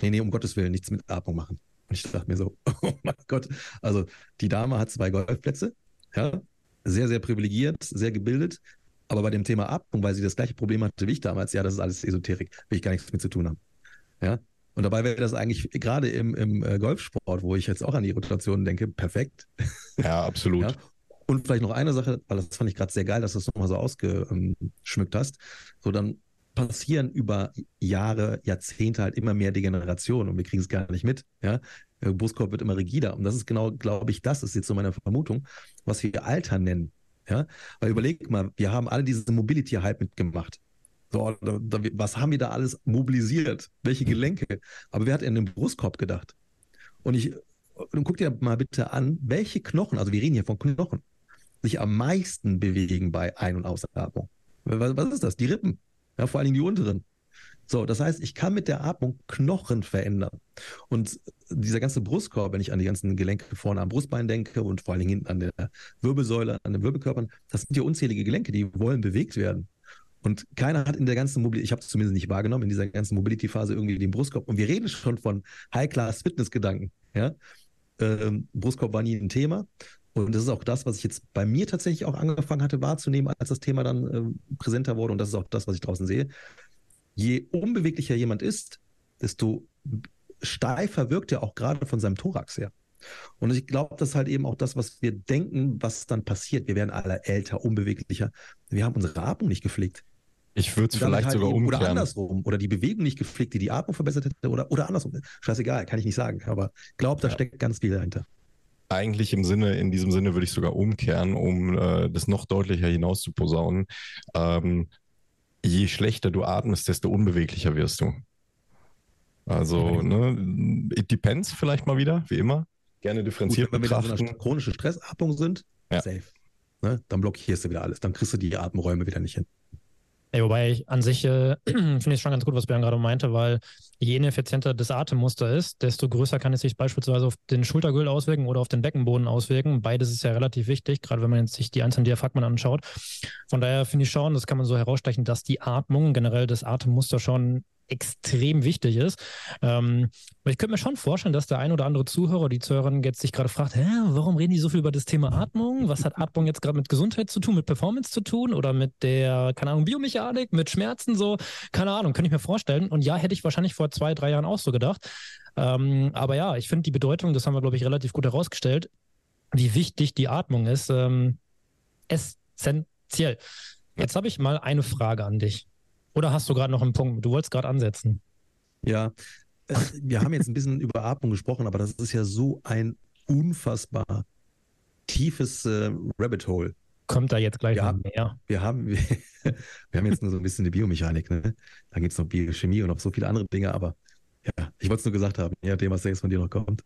Nee, nee, um Gottes Willen, nichts mit Atmung machen. Und ich dachte mir so, oh mein Gott. Also die Dame hat zwei Golfplätze, ja, sehr, sehr privilegiert, sehr gebildet. Aber bei dem Thema Atmung, weil sie das gleiche Problem hatte wie ich damals, ja, das ist alles Esoterik, will ich gar nichts mit zu tun haben. Ja, und dabei wäre das eigentlich gerade im, im äh, Golfsport, wo ich jetzt auch an die Rotation denke, perfekt. Ja, absolut. Ja? Und vielleicht noch eine Sache, weil das fand ich gerade sehr geil, dass du es nochmal so ausgeschmückt hast. So, dann passieren über Jahre, Jahrzehnte halt immer mehr Degenerationen und wir kriegen es gar nicht mit. Ja? Der Brustkorb wird immer rigider. Und das ist genau, glaube ich, das ist jetzt so meine Vermutung, was wir Alter nennen. Ja? Weil überleg mal, wir haben alle diesen Mobility-Hype mitgemacht. So, da, da, was haben wir da alles mobilisiert? Welche Gelenke? Aber wer hat in den Brustkorb gedacht? Und ich, und guck dir mal bitte an, welche Knochen, also wir reden hier von Knochen, sich am meisten bewegen bei Ein- und Ausatmung. Was, was ist das? Die Rippen. Ja, vor allen Dingen die unteren. So, das heißt, ich kann mit der Atmung Knochen verändern. Und dieser ganze Brustkorb, wenn ich an die ganzen Gelenke vorne am Brustbein denke und vor allen Dingen hinten an der Wirbelsäule, an den Wirbelkörpern, das sind ja unzählige Gelenke, die wollen bewegt werden. Und keiner hat in der ganzen Mobility, ich habe es zumindest nicht wahrgenommen, in dieser ganzen Mobility-Phase irgendwie den Brustkorb. Und wir reden schon von High-Class-Fitness-Gedanken. Ja? Ähm, Brustkorb war nie ein Thema. Und das ist auch das, was ich jetzt bei mir tatsächlich auch angefangen hatte wahrzunehmen, als das Thema dann äh, präsenter wurde. Und das ist auch das, was ich draußen sehe. Je unbeweglicher jemand ist, desto steifer wirkt er auch gerade von seinem Thorax her. Und ich glaube, das ist halt eben auch das, was wir denken, was dann passiert. Wir werden alle älter, unbeweglicher. Wir haben unsere Atmung nicht gepflegt. Ich würde es vielleicht halt sogar umkehren. Oder andersrum. Oder die Bewegung nicht gepflegt, die die Atmung verbessert hätte. Oder, oder andersrum. Scheißegal, kann ich nicht sagen. Aber ich glaube, da ja. steckt ganz viel dahinter. Eigentlich im Sinne, in diesem Sinne würde ich sogar umkehren, um äh, das noch deutlicher hinaus zu posaunen. Ähm, je schlechter du atmest, desto unbeweglicher wirst du. Also, ne, it depends vielleicht mal wieder, wie immer. Gerne differenziert Gut, wenn betrachten. wir in so einer chronischen Stressatmung sind, ja. safe. Ne? Dann blockierst du wieder alles. Dann kriegst du die Atemräume wieder nicht hin. Ja, wobei ich an sich äh, finde ich schon ganz gut, was Björn gerade meinte, weil je ineffizienter das Atemmuster ist, desto größer kann es sich beispielsweise auf den Schultergürtel auswirken oder auf den Beckenboden auswirken. Beides ist ja relativ wichtig, gerade wenn man jetzt sich die einzelnen Diaphragmen anschaut. Von daher finde ich schon, das kann man so herausstechen, dass die Atmung, generell das Atemmuster schon extrem wichtig ist. Ähm, aber ich könnte mir schon vorstellen, dass der ein oder andere Zuhörer, die Zuhörerin jetzt sich gerade fragt, hä, warum reden die so viel über das Thema Atmung? Was hat Atmung jetzt gerade mit Gesundheit zu tun, mit Performance zu tun oder mit der, keine Ahnung, Biomechanik, mit Schmerzen so? Keine Ahnung, könnte ich mir vorstellen. Und ja, hätte ich wahrscheinlich vor zwei, drei Jahren auch so gedacht. Ähm, aber ja, ich finde die Bedeutung, das haben wir, glaube ich, relativ gut herausgestellt, wie wichtig die Atmung ist. Ähm, essentiell. Jetzt habe ich mal eine Frage an dich. Oder hast du gerade noch einen Punkt? Du wolltest gerade ansetzen. Ja, äh, wir haben jetzt ein bisschen über Atmung gesprochen, aber das ist ja so ein unfassbar tiefes äh, Rabbit Hole. Kommt da jetzt gleich wir haben, mehr? Wir haben, wir, wir, haben jetzt nur so ein bisschen die Biomechanik, ne? Dann gibt es noch Biochemie und noch so viele andere Dinge, aber ja, ich wollte es nur gesagt haben, ja, dem, was jetzt von dir noch kommt.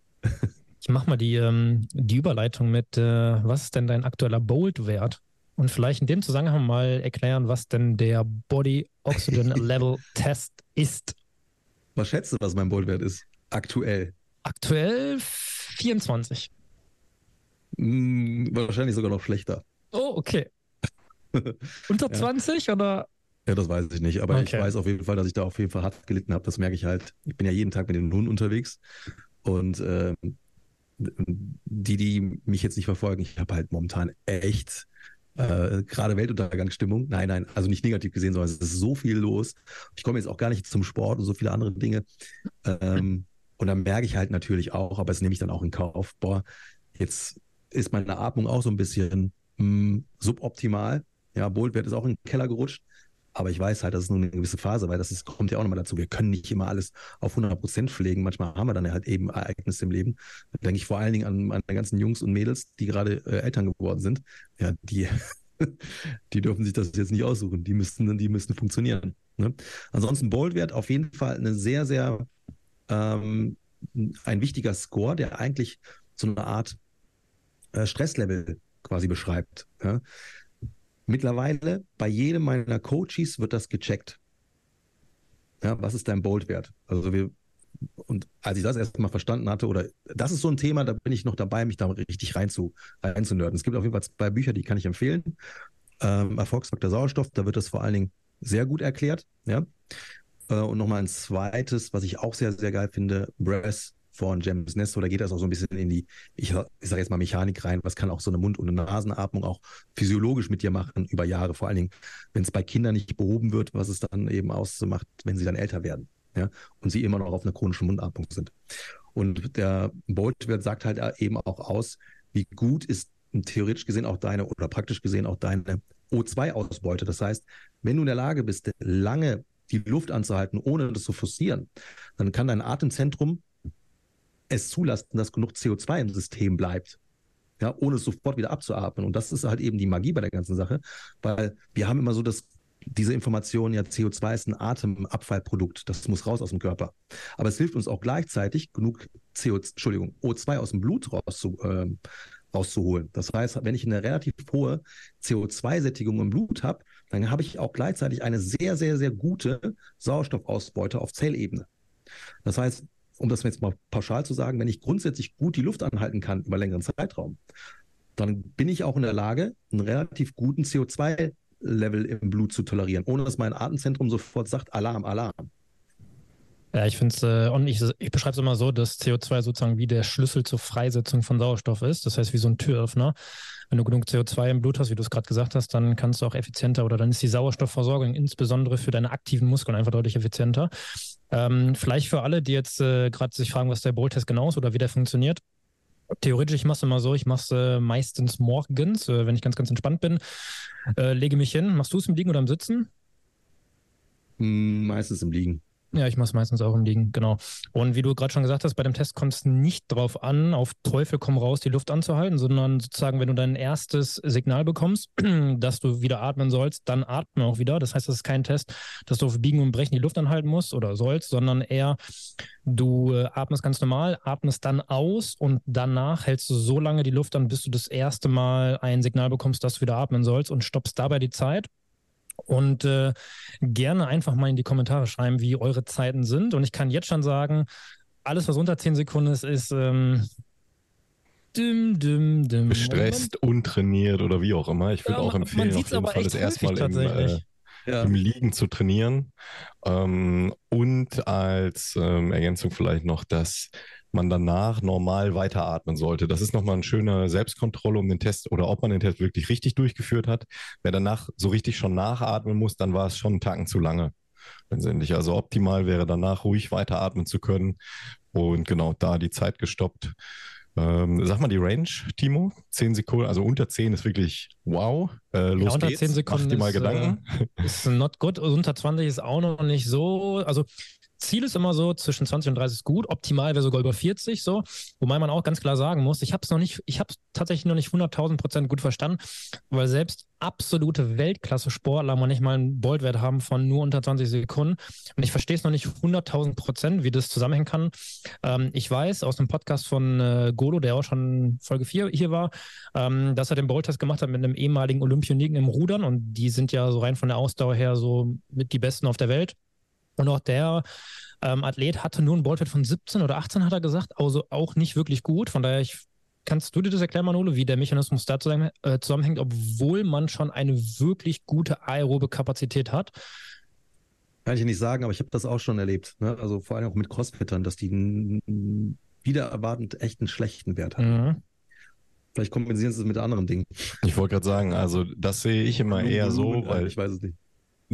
Ich mach mal die, ähm, die Überleitung mit, äh, was ist denn dein aktueller Bold-Wert? Und vielleicht in dem Zusammenhang mal erklären, was denn der Body Oxygen Level Test ist. Was schätzt du, was mein Bold-Wert ist? Aktuell. Aktuell 24. Hm, wahrscheinlich sogar noch schlechter. Oh, okay. Unter ja. 20 oder? Ja, das weiß ich nicht. Aber okay. ich weiß auf jeden Fall, dass ich da auf jeden Fall hart gelitten habe. Das merke ich halt. Ich bin ja jeden Tag mit den Hunden unterwegs. Und äh, die, die mich jetzt nicht verfolgen, ich habe halt momentan echt äh, gerade Weltuntergangsstimmung. Nein, nein, also nicht negativ gesehen, sondern es ist so viel los. Ich komme jetzt auch gar nicht zum Sport und so viele andere Dinge. Ähm, und dann merke ich halt natürlich auch, aber das nehme ich dann auch in Kauf, boah, jetzt ist meine Atmung auch so ein bisschen mh, hm, suboptimal. Ja, Boltwert ist auch in den Keller gerutscht. Aber ich weiß halt, das ist nur eine gewisse Phase, weil das ist, kommt ja auch nochmal dazu. Wir können nicht immer alles auf 100 Prozent pflegen. Manchmal haben wir dann halt eben Ereignisse im Leben. Da denke ich vor allen Dingen an meine ganzen Jungs und Mädels, die gerade äh, Eltern geworden sind. Ja, die, die dürfen sich das jetzt nicht aussuchen. Die müssten, die müssten funktionieren. Ne? Ansonsten Boldwert auf jeden Fall eine sehr, sehr ähm, ein wichtiger Score, der eigentlich so eine Art äh, Stresslevel quasi beschreibt. Ja? Mittlerweile bei jedem meiner Coaches wird das gecheckt. Ja, was ist dein Bold-Wert? Also wir, und als ich das erstmal verstanden hatte, oder das ist so ein Thema, da bin ich noch dabei, mich da richtig rein. Es gibt auf jeden Fall zwei Bücher, die kann ich empfehlen. Ähm, Erfolgsfaktor Sauerstoff, da wird das vor allen Dingen sehr gut erklärt. Ja? Äh, und nochmal ein zweites, was ich auch sehr, sehr geil finde, Breath von James Nesto, da geht das auch so ein bisschen in die, ich, ich sage jetzt mal Mechanik rein, was kann auch so eine Mund- und eine Nasenatmung auch physiologisch mit dir machen über Jahre, vor allen Dingen, wenn es bei Kindern nicht behoben wird, was es dann eben ausmacht, wenn sie dann älter werden, ja, und sie immer noch auf einer chronischen Mundatmung sind. Und der Boltwert sagt halt eben auch aus, wie gut ist theoretisch gesehen auch deine oder praktisch gesehen auch deine O2-Ausbeute. Das heißt, wenn du in der Lage bist, lange die Luft anzuhalten, ohne das zu forcieren, dann kann dein Atemzentrum es zulassen, dass genug CO2 im System bleibt. Ja, ohne es sofort wieder abzuatmen. Und das ist halt eben die Magie bei der ganzen Sache, weil wir haben immer so das, diese Information, ja, CO2 ist ein Atemabfallprodukt, das muss raus aus dem Körper. Aber es hilft uns auch gleichzeitig, genug CO, Entschuldigung, O2 aus dem Blut rauszu, äh, rauszuholen. Das heißt, wenn ich eine relativ hohe CO2-Sättigung im Blut habe, dann habe ich auch gleichzeitig eine sehr, sehr, sehr gute Sauerstoffausbeute auf Zellebene. Das heißt, um das jetzt mal pauschal zu sagen, wenn ich grundsätzlich gut die Luft anhalten kann über längeren Zeitraum, dann bin ich auch in der Lage, einen relativ guten CO2-Level im Blut zu tolerieren, ohne dass mein Atemzentrum sofort sagt, Alarm, Alarm. Ja, ich finde es, äh, und ich, ich beschreibe es immer so, dass CO2 sozusagen wie der Schlüssel zur Freisetzung von Sauerstoff ist. Das heißt, wie so ein Türöffner. Wenn du genug CO2 im Blut hast, wie du es gerade gesagt hast, dann kannst du auch effizienter oder dann ist die Sauerstoffversorgung insbesondere für deine aktiven Muskeln einfach deutlich effizienter. Ähm, vielleicht für alle, die jetzt äh, gerade sich fragen, was der Bowl-Test genau ist oder wie der funktioniert. Theoretisch, ich mache es immer so, ich mache es äh, meistens morgens, äh, wenn ich ganz, ganz entspannt bin, äh, lege mich hin. Machst du es im Liegen oder im Sitzen? Hm, meistens im Liegen. Ja, ich mache es meistens auch im Liegen, genau. Und wie du gerade schon gesagt hast, bei dem Test kommt es nicht darauf an, auf Teufel komm raus, die Luft anzuhalten, sondern sozusagen, wenn du dein erstes Signal bekommst, dass du wieder atmen sollst, dann atme auch wieder. Das heißt, das ist kein Test, dass du auf Biegen und Brechen die Luft anhalten musst oder sollst, sondern eher, du äh, atmest ganz normal, atmest dann aus und danach hältst du so lange die Luft an, bis du das erste Mal ein Signal bekommst, dass du wieder atmen sollst und stoppst dabei die Zeit und äh, gerne einfach mal in die Kommentare schreiben, wie eure Zeiten sind. Und ich kann jetzt schon sagen, alles, was unter 10 Sekunden ist, ist ähm, dim, dim, dim. gestresst, untrainiert oder wie auch immer. Ich würde ja, auch empfehlen, auf jeden Fall das erstmal im, äh, ja. im Liegen zu trainieren. Ähm, und als ähm, Ergänzung vielleicht noch, dass man danach normal weiteratmen sollte. Das ist nochmal eine schöne Selbstkontrolle um den Test oder ob man den Test wirklich richtig durchgeführt hat. Wer danach so richtig schon nachatmen muss, dann war es schon einen Tacken zu lange. Letztendlich. Also optimal wäre danach ruhig weiteratmen zu können und genau da die Zeit gestoppt. Ähm, sag mal die Range, Timo. Zehn Sekunden, also unter zehn ist wirklich wow. Äh, los ja, unter geht's. zehn Sekunden Mach dir mal ist, Gedanken. Äh, ist not good. Unter 20 ist auch noch nicht so. Also Ziel ist immer so, zwischen 20 und 30 ist gut, optimal wäre sogar über 40 so, wobei man auch ganz klar sagen muss, ich habe es noch nicht, ich habe tatsächlich noch nicht 100.000 Prozent gut verstanden, weil selbst absolute Weltklasse-Sportler manchmal einen Boltwert haben von nur unter 20 Sekunden und ich verstehe es noch nicht 100.000 Prozent, wie das zusammenhängen kann. Ähm, ich weiß aus dem Podcast von äh, Golo, der auch schon Folge 4 hier war, ähm, dass er den Bolt-Test gemacht hat mit einem ehemaligen Olympioniken im Rudern und die sind ja so rein von der Ausdauer her so mit die Besten auf der Welt. Und auch der ähm, Athlet hatte nur einen Ballwert von 17 oder 18, hat er gesagt, also auch nicht wirklich gut. Von daher, ich, kannst du dir das erklären, Manolo, wie der Mechanismus da äh, zusammenhängt, obwohl man schon eine wirklich gute aerobe Kapazität hat? Kann ich nicht sagen, aber ich habe das auch schon erlebt. Ne? Also vor allem auch mit Crossfittern, dass die wieder erwartend echt einen schlechten Wert haben. Mhm. Vielleicht kompensieren sie es mit anderen Dingen. Ich wollte gerade sagen, also das sehe ich immer eher so, weil ich weiß es nicht.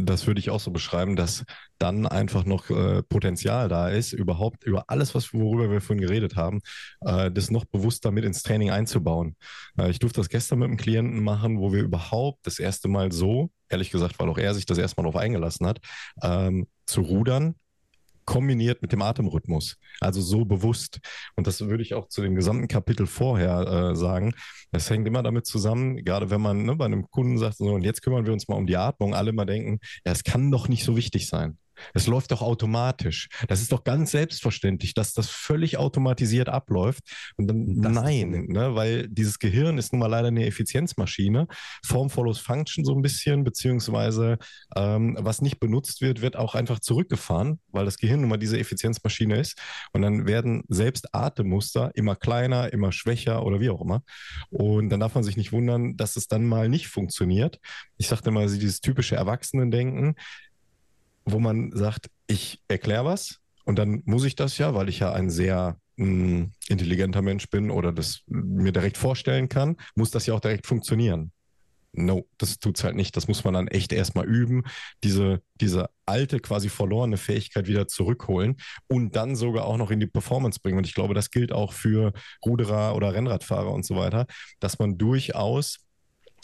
Das würde ich auch so beschreiben, dass dann einfach noch äh, Potenzial da ist, überhaupt über alles, was, worüber wir vorhin geredet haben, äh, das noch bewusster mit ins Training einzubauen. Äh, ich durfte das gestern mit einem Klienten machen, wo wir überhaupt das erste Mal so, ehrlich gesagt, weil auch er sich das erste Mal darauf eingelassen hat, ähm, zu rudern, kombiniert mit dem Atemrhythmus. Also so bewusst. Und das würde ich auch zu dem gesamten Kapitel vorher äh, sagen. Es hängt immer damit zusammen, gerade wenn man ne, bei einem Kunden sagt, so, und jetzt kümmern wir uns mal um die Atmung, alle mal denken, ja, es kann doch nicht so wichtig sein. Es läuft doch automatisch. Das ist doch ganz selbstverständlich, dass das völlig automatisiert abläuft. Und dann das nein, ne, weil dieses Gehirn ist nun mal leider eine Effizienzmaschine. Form follows Function so ein bisschen, beziehungsweise ähm, was nicht benutzt wird, wird auch einfach zurückgefahren, weil das Gehirn nun mal diese Effizienzmaschine ist. Und dann werden selbst Atemmuster immer kleiner, immer schwächer oder wie auch immer. Und dann darf man sich nicht wundern, dass es dann mal nicht funktioniert. Ich sagte mal, dieses typische Erwachsenendenken, wo man sagt, ich erkläre was und dann muss ich das ja, weil ich ja ein sehr mh, hm, intelligenter Mensch bin oder das mir direkt vorstellen kann, muss das ja auch direkt funktionieren. No, das tut es halt nicht. Das muss man dann echt erstmal üben, diese, diese alte, quasi verlorene Fähigkeit wieder zurückholen und dann sogar auch noch in die Performance bringen. Und ich glaube, das gilt auch für Ruderer oder Rennradfahrer und so weiter, dass man durchaus,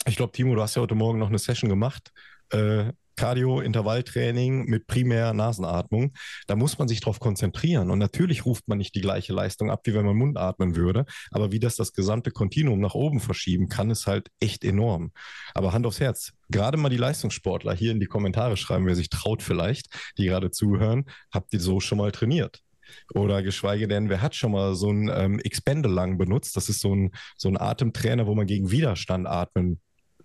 ich glaube, Timo, du hast ja heute Morgen noch eine Session gemacht, äh, Cardio-Intervalltraining mit primär Nasenatmung. Da muss man sich darauf konzentrieren. Und natürlich ruft man nicht die gleiche Leistung ab, wie wenn man Mund atmen würde. Aber wie das das gesamte Kontinuum nach oben verschieben kann, ist halt echt enorm. Aber Hand aufs Herz. Gerade mal die Leistungssportler hier in die Kommentare schreiben, wer sich traut vielleicht, die gerade zuhören. Habt ihr so schon mal trainiert? Oder geschweige denn, wer hat schon mal so ein ähm, Expendelang benutzt? Das ist so ein, so ein Atemtrainer, wo man gegen Widerstand atmen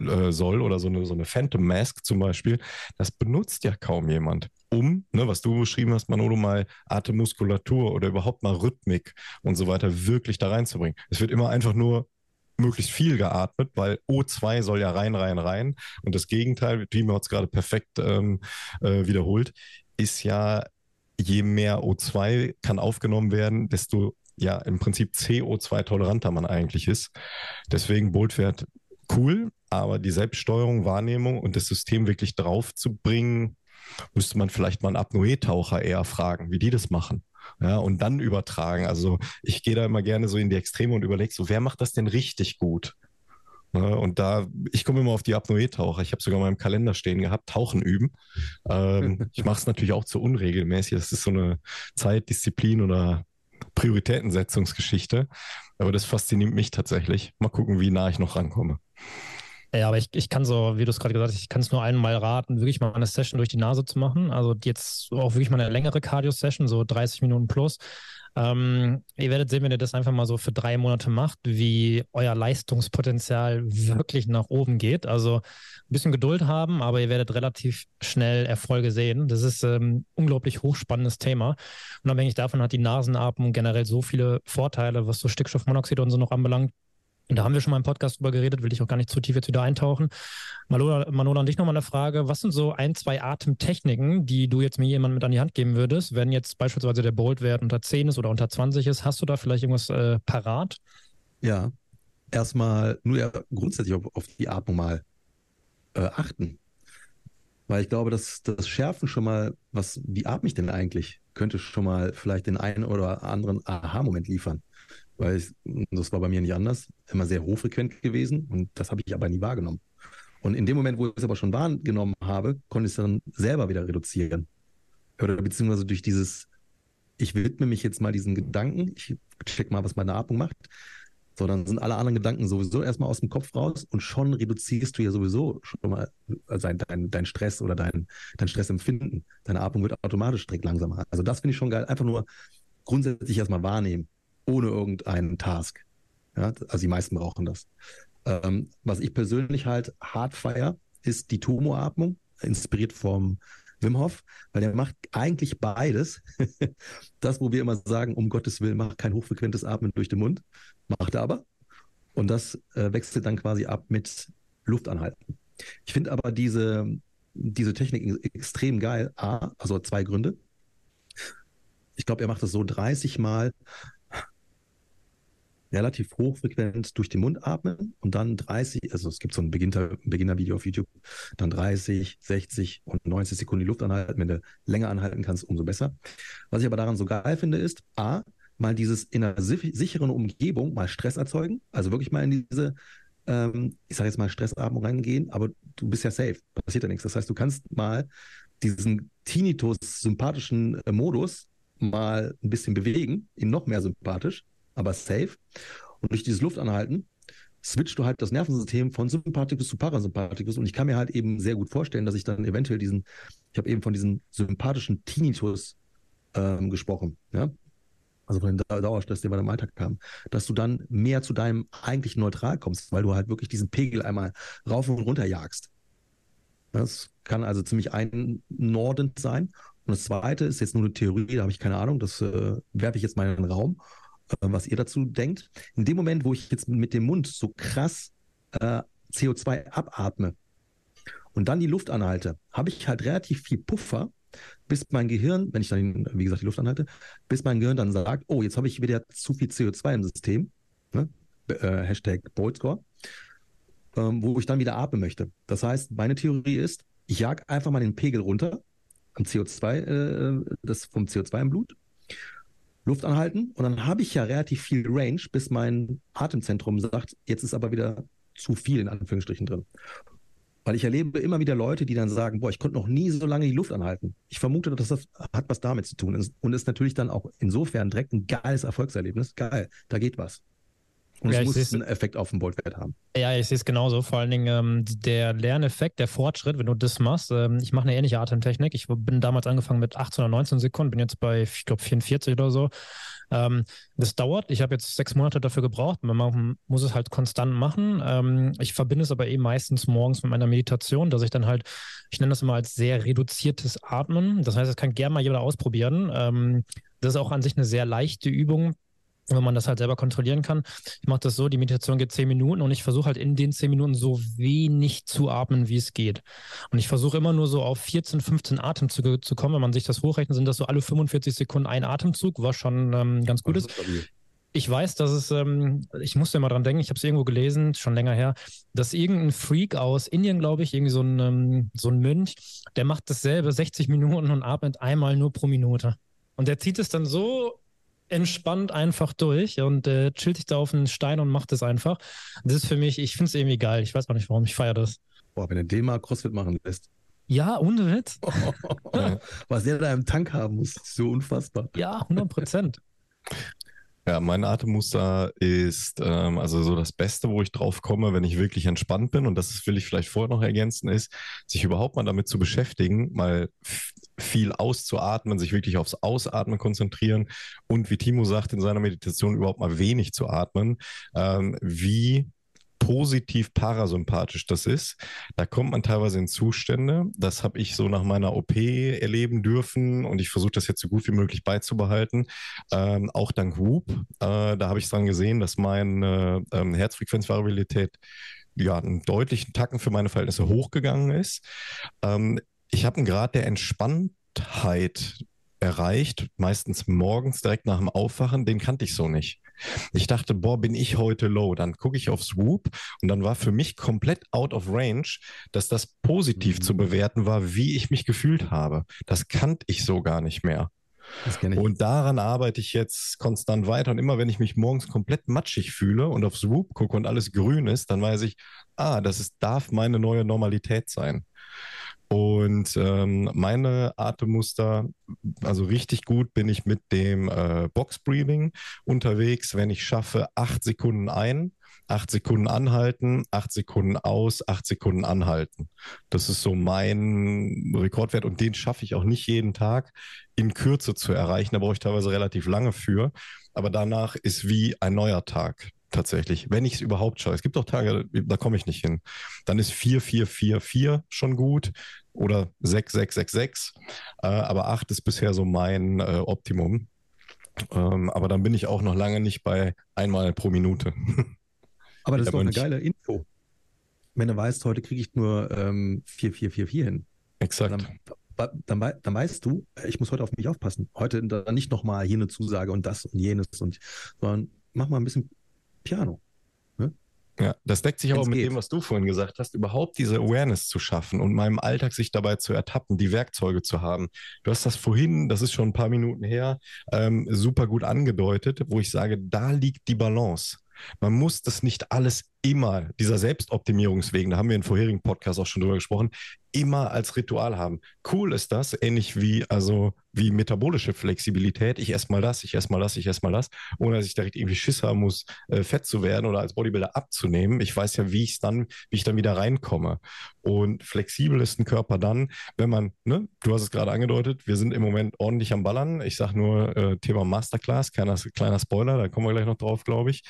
äh, soll oder so eine, so eine Phantom Mask zum Beispiel, das benutzt ja kaum jemand, um, ne, was du beschrieben hast, Manolo, mal Atemmuskulatur oder überhaupt mal Rhythmik und so weiter wirklich da reinzubringen. Es wird immer einfach nur möglichst viel geatmet, weil O2 soll ja rein, rein, rein. Und das Gegenteil, Timo hat es gerade perfekt ähm, äh, wiederholt, ist ja, je mehr O2 kann aufgenommen werden, desto ja im Prinzip CO2-toleranter man eigentlich ist. Deswegen Boltwert cool, aber die Selbststeuerung, Wahrnehmung und das System wirklich drauf zu bringen, müsste man vielleicht mal einen Apnoe-Taucher eher fragen, wie die das machen. Ja, und dann übertragen. Also ich gehe da immer gerne so in die Extreme und überlege so, wer macht das denn richtig gut? Ja, und da, ich komme immer auf die Apnoe-Taucher. Ich habe sogar mal im Kalender stehen gehabt, Tauchen üben. Ähm, ich mache es natürlich auch zu unregelmäßig. Das ist so eine Zeitdisziplin oder Prioritätensetzungsgeschichte. Aber das fasziniert mich tatsächlich. Mal gucken, wie nah ich noch rankomme. Ja, aber ich, ich kann so, wie du es gerade gesagt hast, ich kann es nur einmal raten, wirklich mal eine Session durch die Nase zu machen. Also jetzt auch wirklich mal eine längere Cardio-Session, so 30 Minuten plus. Ähm, ihr werdet sehen, wenn ihr das einfach mal so für drei Monate macht, wie euer Leistungspotenzial wirklich nach oben geht. Also ein bisschen Geduld haben, aber ihr werdet relativ schnell Erfolge sehen. Das ist ein ähm, unglaublich hochspannendes Thema. Unabhängig davon hat die Nasenatmung generell so viele Vorteile, was so Stickstoffmonoxid und so noch anbelangt Da haben wir schon mal im Podcast drüber geredet, will ich auch gar nicht zu tief jetzt wieder eintauchen. Manola, Manola an dich nochmal eine Frage. Was sind so ein, zwei Atemtechniken, die du jetzt mir jemand mit an die Hand geben würdest, wenn jetzt beispielsweise der Bolt-Wert unter 10 ist oder unter 20 ist? Hast du da vielleicht irgendwas äh, parat? Ja, erstmal nur ja grundsätzlich auf, auf die Atmung mal äh, achten. Weil ich glaube, dass das Schärfen schon mal, was, wie atme ich denn eigentlich, könnte schon mal vielleicht den einen oder anderen Aha-Moment liefern. Weil ich, das war bei mir nicht anders, immer sehr hochfrequent gewesen und das habe ich aber nie wahrgenommen. Und in dem Moment, wo ich es aber schon wahrgenommen habe, konnte ich es dann selber wieder reduzieren. Oder beziehungsweise durch dieses, ich widme mich jetzt mal diesen Gedanken, ich check mal, was meine Atmung macht, so, dann sind alle anderen Gedanken sowieso erstmal aus dem Kopf raus und schon reduzierst du ja sowieso schon mal dein, dein, dein Stress oder dein, dein Stressempfinden. Deine Atmung wird automatisch direkt langsamer. Also das finde ich schon geil. Einfach nur grundsätzlich erstmal wahrnehmen, ohne irgendeinen Task. Ja, also die meisten brauchen das. Ähm, was ich persönlich halt hart feier, ist die Tomo-Atmung, inspiriert vom Wim Hof, weil der macht eigentlich beides. das, wo wir immer sagen, um Gottes Willen, mach kein hochfrequentes Atmen durch den Mund, macht er aber. Und das äh, wechselt dann quasi ab mit Luftanhalten. Ich finde aber diese, diese Technik extrem geil. A, also zwei Gründe. Ich glaube, er macht das so 30 Mal relativ hochfrequent durch den Mund atmen und dann 30, also es gibt so ein Beginner-Video auf YouTube, dann 30, 60 und 90 Sekunden die Luft anhalten. Wenn du länger anhalten kannst, umso besser. Was ich aber daran so geil finde, ist, A, mal dieses in einer sicheren Umgebung mal Stress erzeugen, also wirklich mal in diese, ähm, ich sage jetzt mal Stressatmung reingehen, aber du bist ja safe, passiert ja nichts. Das heißt, du kannst mal diesen Tinnitus-sympathischen äh, Modus mal ein bisschen bewegen, ihn noch mehr sympathisch aber safe. Und durch dieses Luftanhalten switcht du halt das Nervensystem von Sympathikus zu Parasympathikus. Und ich kann mir halt eben sehr gut vorstellen, dass ich dann eventuell diesen, ich habe eben von diesem sympathischen Tinnitus ähm, gesprochen, ja. Also von dem Dauerstress, den wir im Alltag haben, dass du dann mehr zu deinem eigentlichen Neutral kommst, weil du halt wirklich diesen Pegel einmal rauf und runter jagst. Das kann also ziemlich einnordend sein. Und das zweite ist jetzt nur eine Theorie, da habe ich keine Ahnung, das äh, werfe ich jetzt mal in den Raum was ihr dazu denkt. In dem Moment, wo ich jetzt mit dem Mund so krass äh, CO2 abatme und dann die Luft anhalte, habe ich halt relativ viel Puffer, bis mein Gehirn, wenn ich dann, wie gesagt, die Luft anhalte, bis mein Gehirn dann sagt, oh, jetzt habe ich wieder zu viel CO2 im System, ne? äh, Hashtag Boltscore, ähm, wo ich dann wieder atmen möchte. Das heißt, meine Theorie ist, ich jag einfach mal den Pegel runter am CO2, äh, das vom CO2 im Blut Luft anhalten und dann habe ich ja relativ viel Range, bis mein Atemzentrum sagt, jetzt ist aber wieder zu viel in Anführungsstrichen drin. Weil ich erlebe immer wieder Leute, die dann sagen, boah, ich konnte noch nie so lange die Luft anhalten. Ich vermute, dass das hat was damit zu tun und ist natürlich dann auch insofern direkt ein geiles Erfolgserlebnis. Geil, da geht was. Und ja, es muss einen Effekt auf den Boltwert haben. Ja, ich sehe es genauso. Vor allen Dingen ähm, der Lerneffekt, der Fortschritt, wenn du das machst. Ähm, ich mache eine ähnliche Atemtechnik. Ich bin damals angefangen mit 18 oder 19 Sekunden, bin jetzt bei, ich glaube, 44 oder so. Ähm, das dauert. Ich habe jetzt sechs Monate dafür gebraucht. Man muss es halt konstant machen. Ähm, ich verbinde es aber eben meistens morgens mit meiner Meditation, dass ich dann halt, ich nenne das immer als sehr reduziertes Atmen. Das heißt, das kann gerne mal jeder ausprobieren. Ähm, das ist auch an sich eine sehr leichte Übung wenn man das halt selber kontrollieren kann. Ich mache das so, die Meditation geht zehn Minuten und ich versuche halt in den zehn Minuten so wenig zu atmen, wie es geht. Und ich versuche immer nur so auf 14, 15 Atemzüge zu kommen. Wenn man sich das hochrechnet, sind das so alle 45 Sekunden ein Atemzug, was schon ähm, ganz gut ist. Ich weiß, dass es, ähm, ich musste immer dran denken, ich habe es irgendwo gelesen, schon länger her, dass irgendein Freak aus Indien, glaube ich, irgendwie so ein, ähm, so ein Mönch, der macht dasselbe 60 Minuten und atmet einmal nur pro Minute. Und der zieht es dann so entspannt einfach durch und äh, chillt sich da auf einen Stein und macht es einfach. Das ist für mich, ich finde es irgendwie geil. Ich weiß auch nicht warum, ich feiere das. Boah, wenn er den mal CrossFit machen lässt. Ja, ohne Witz. Was der da im Tank haben muss, so unfassbar. Ja, 100 Prozent. Ja, mein Atemmuster ist ähm, also so das Beste, wo ich drauf komme, wenn ich wirklich entspannt bin. Und das will ich vielleicht vorher noch ergänzen, ist, sich überhaupt mal damit zu beschäftigen, mal viel auszuatmen, sich wirklich aufs Ausatmen konzentrieren und wie Timo sagt in seiner Meditation überhaupt mal wenig zu atmen. Ähm, wie positiv parasympathisch das ist. Da kommt man teilweise in Zustände. Das habe ich so nach meiner OP erleben dürfen und ich versuche das jetzt so gut wie möglich beizubehalten. Ähm, auch dank Whoop. Äh, da habe ich dann gesehen, dass meine ähm, Herzfrequenzvariabilität ja einen deutlichen Tacken für meine Verhältnisse hochgegangen ist. Ähm, ich habe einen Grad der Entspanntheit erreicht, meistens morgens direkt nach dem Aufwachen, den kannte ich so nicht. Ich dachte, boah, bin ich heute low. Dann gucke ich auf Swoop und dann war für mich komplett out of range, dass das positiv mhm. zu bewerten war, wie ich mich gefühlt habe. Das kannte ich so gar nicht mehr. Und daran arbeite ich jetzt konstant weiter. Und immer wenn ich mich morgens komplett matschig fühle und auf Swoop gucke und alles grün ist, dann weiß ich, ah, das ist, darf meine neue Normalität sein. Und ähm, meine Atemmuster, also richtig gut bin ich mit dem äh, Box Breathing unterwegs, wenn ich schaffe, acht Sekunden ein, acht Sekunden anhalten, acht Sekunden aus, acht Sekunden anhalten. Das ist so mein Rekordwert und den schaffe ich auch nicht jeden Tag in Kürze zu erreichen. Da brauche ich teilweise relativ lange für. Aber danach ist wie ein neuer Tag tatsächlich, wenn ich es überhaupt schaue. Es gibt auch Tage, da komme ich nicht hin. Dann ist 4, 4, 4, 4 schon gut oder 6, 6, 6, 6. Äh, aber 8 ist bisher so mein äh, Optimum. Ähm, aber dann bin ich auch noch lange nicht bei einmal pro Minute. Aber das ist doch eine geile Info. Wenn du weißt, heute kriege ich nur ähm, 4, 4, 4, 4 hin. Exakt. Dann, dann, dann, weißt du, ich muss heute auf mich aufpassen. Heute dann nicht nochmal hier eine Zusage und das und jenes und, sondern mach mal ein bisschen Piano. Ja, das deckt sich auch mit geht. dem, was du vorhin gesagt hast, überhaupt diese Awareness zu schaffen und meinem Alltag sich dabei zu ertappen, die Werkzeuge zu haben. Du hast das vorhin, das ist schon ein paar Minuten her, ähm, super gut angedeutet, wo ich sage, da liegt die Balance. Man muss das nicht alles immer, dieser Selbstoptimierungswegen, da haben wir in vorherigen Podcasts auch schon drüber gesprochen, immer als Ritual haben. Cool ist das, ähnlich wie, also, wie metabolische Flexibilität. Ich esse mal das, ich esse mal das, ich esse mal das, ohne dass ich direkt irgendwie Schiss haben muss, äh, fett zu werden oder als Bodybuilder abzunehmen. Ich weiß ja, wie ich dann, wie ich dann wieder reinkomme. Und flexibel ist ein Körper dann, wenn man, ne, du hast es gerade angedeutet, wir sind im Moment ordentlich am Ballern. Ich sage nur äh, Thema Masterclass, kleiner, kleiner Spoiler, da kommen wir gleich noch drauf, glaube ich.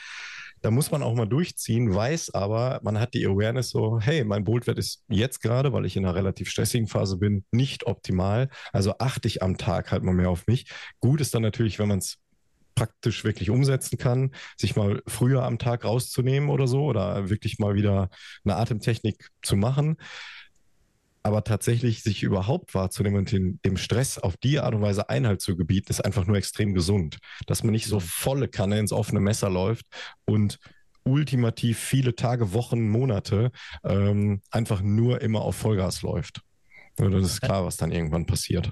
Da muss man auch mal durchziehen, weiß aber, man hat die Awareness so, hey, mein Boltwert ist jetzt gerade, weil ich in einer relativ stressigen Phase bin, nicht optimal. Also achte ich am Tag halt mal mehr auf mich. Gut ist dann natürlich, wenn man es praktisch wirklich umsetzen kann, sich mal früher am Tag rauszunehmen oder so oder wirklich mal wieder eine Atemtechnik zu machen. Aber tatsächlich sich überhaupt wahrzunehmen und den, dem Stress auf die Art und Weise Einhalt zu gebieten, ist einfach nur extrem gesund. Dass man nicht so volle Kanne ins offene Messer läuft und ultimativ viele Tage, Wochen, Monate ähm, einfach nur immer auf Vollgas läuft. Das ist klar, was dann irgendwann passiert.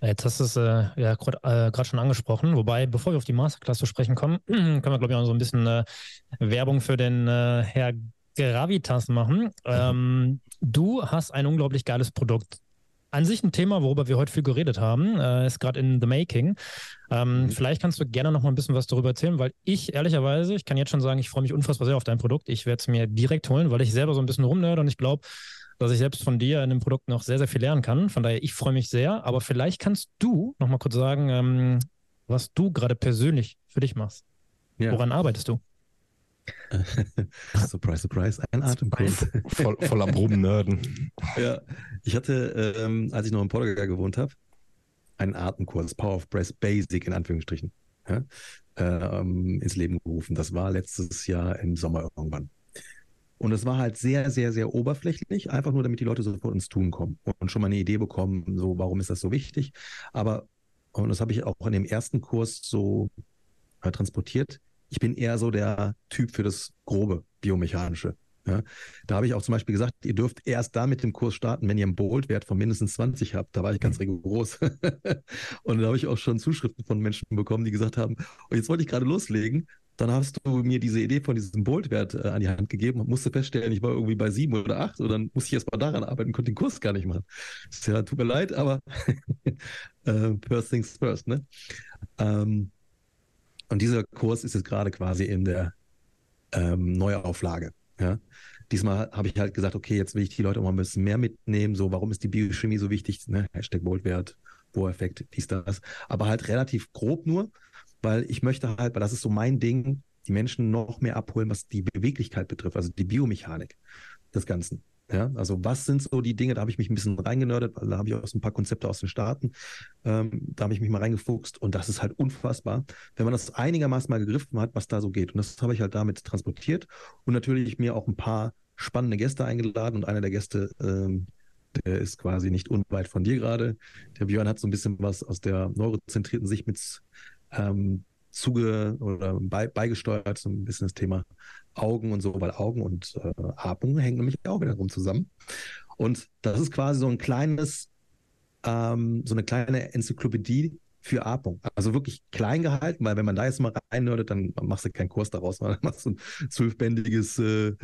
Jetzt hast du es äh, ja gerade äh, schon angesprochen. Wobei, bevor wir auf die Masterclass zu sprechen kommen, können wir, glaube ich, auch so ein bisschen äh, Werbung für den äh, Herr Gravitas machen. Ähm, du hast ein unglaublich geiles Produkt. An sich ein Thema, worüber wir heute viel geredet haben, äh, ist gerade in the making. Ähm, mhm. Vielleicht kannst du gerne noch mal ein bisschen was darüber erzählen, weil ich ehrlicherweise, ich kann jetzt schon sagen, ich freue mich unfassbar sehr auf dein Produkt. Ich werde es mir direkt holen, weil ich selber so ein bisschen rumnerde und ich glaube, dass ich selbst von dir in dem Produkt noch sehr, sehr viel lernen kann. Von daher, ich freue mich sehr. Aber vielleicht kannst du noch mal kurz sagen, ähm, was du gerade persönlich für dich machst. Ja. Woran arbeitest du? surprise, surprise, ein Atemkurs. Voll, voll am Rumnörden. Ja, ich hatte, ähm, als ich noch in Portugal gewohnt habe, einen Atemkurs, Power of Breath Basic in Anführungsstrichen, ja, ähm, ins Leben gerufen. Das war letztes Jahr im Sommer irgendwann. Und es war halt sehr, sehr, sehr oberflächlich, einfach nur, damit die Leute sofort ins Tun kommen und schon mal eine Idee bekommen, so, warum ist das so wichtig. Aber, und das habe ich auch in dem ersten Kurs so äh, transportiert, ich bin eher so der Typ für das grobe Biomechanische. Ja, da habe ich auch zum Beispiel gesagt, ihr dürft erst da mit dem Kurs starten, wenn ihr einen Bolt-Wert von mindestens 20 habt. Da war ich ganz rigoros. und da habe ich auch schon Zuschriften von Menschen bekommen, die gesagt haben, oh, jetzt wollte ich gerade loslegen. Dann hast du mir diese Idee von diesem Bolt-Wert äh, an die Hand gegeben und musste feststellen, ich war irgendwie bei sieben oder acht und dann musste ich erst mal daran arbeiten, konnte den Kurs gar nicht machen. Ja, tut mir leid, aber äh, first things first, ne? Ähm, und dieser Kurs ist jetzt gerade quasi in der ähm, Neuauflage. Ja? Diesmal habe ich halt gesagt, okay, jetzt will ich die Leute auch mal ein bisschen mehr mitnehmen. So, warum ist die Biochemie so wichtig? Ne? Hashtag Voltwert, Bohreffekt, dies, das. Aber halt relativ grob nur, weil ich möchte halt, weil das ist so mein Ding, die Menschen noch mehr abholen, was die Beweglichkeit betrifft, also die Biomechanik des Ganzen. Ja, also was sind so die Dinge, da habe ich mich ein bisschen reingenördet, weil da habe ich auch so ein paar Konzepte aus den Staaten, ähm, da habe ich mich mal reingefuchst und das ist halt unfassbar, wenn man das einigermaßen mal gegriffen hat, was da so geht. Und das habe ich halt damit transportiert und natürlich mir auch ein paar spannende Gäste eingeladen und einer der Gäste, ähm, der ist quasi nicht unweit von dir gerade. Der Björn hat so ein bisschen was aus der neurozentrierten Sicht mit ähm, zuge oder bei, beigesteuert, so ein bisschen das Thema Augen und so, weil Augen und äh, Atmung hängen nämlich auch wiederum zusammen. Und das ist quasi so ein kleines, ähm, so eine kleine Enzyklopädie für Atmung. Also wirklich klein gehalten, weil wenn man da jetzt mal reinnördet, dann machst du keinen Kurs daraus, sondern machst du ein zwölfbändiges äh,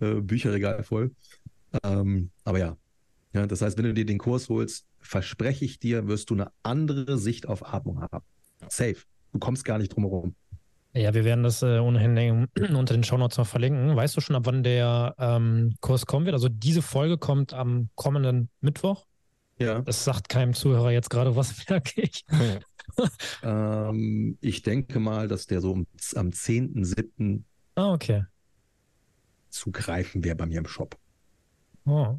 äh, Bücherregal voll. Ähm, aber ja. ja, das heißt, wenn du dir den Kurs holst, verspreche ich dir, wirst du eine andere Sicht auf Atmung haben. Safe. Du kommst gar nicht drum herum. Ja, wir werden das äh, ohnehin unter den Shownotes noch verlinken. Weißt du schon, ab wann der ähm, Kurs kommen wird? Also diese Folge kommt am kommenden Mittwoch. Ja. Das sagt keinem Zuhörer jetzt gerade was, merke ich. ähm, ich denke mal, dass der so am, am 10.7. Ah, okay. zu greifen wäre bei mir im Shop. Oh,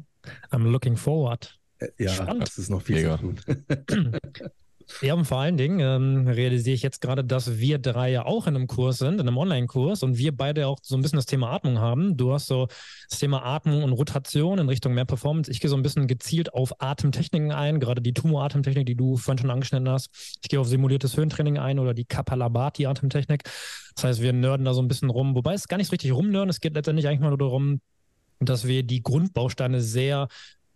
I'm looking forward. Äh, ja, Spannend. das ist noch viel Mega. zu tun. Ja, und vor allen Dingen ähm, realisiere ich jetzt gerade, dass wir drei ja auch in einem Kurs sind, in einem Online-Kurs und wir beide auch so ein bisschen das Thema Atmung haben. Du hast so das Thema Atmung und Rotation in Richtung mehr Performance. Ich gehe so ein bisschen gezielt auf Atemtechniken ein, gerade die Tumor-Atemtechnik, die du vorhin schon angeschnitten hast. Ich gehe auf simuliertes Höhentraining ein oder die Kapalabhati-Atemtechnik. Das heißt, wir nörden da so ein bisschen rum, wobei es gar nicht so richtig rumnörden. Es geht letztendlich eigentlich mal nur darum, dass wir die Grundbausteine sehr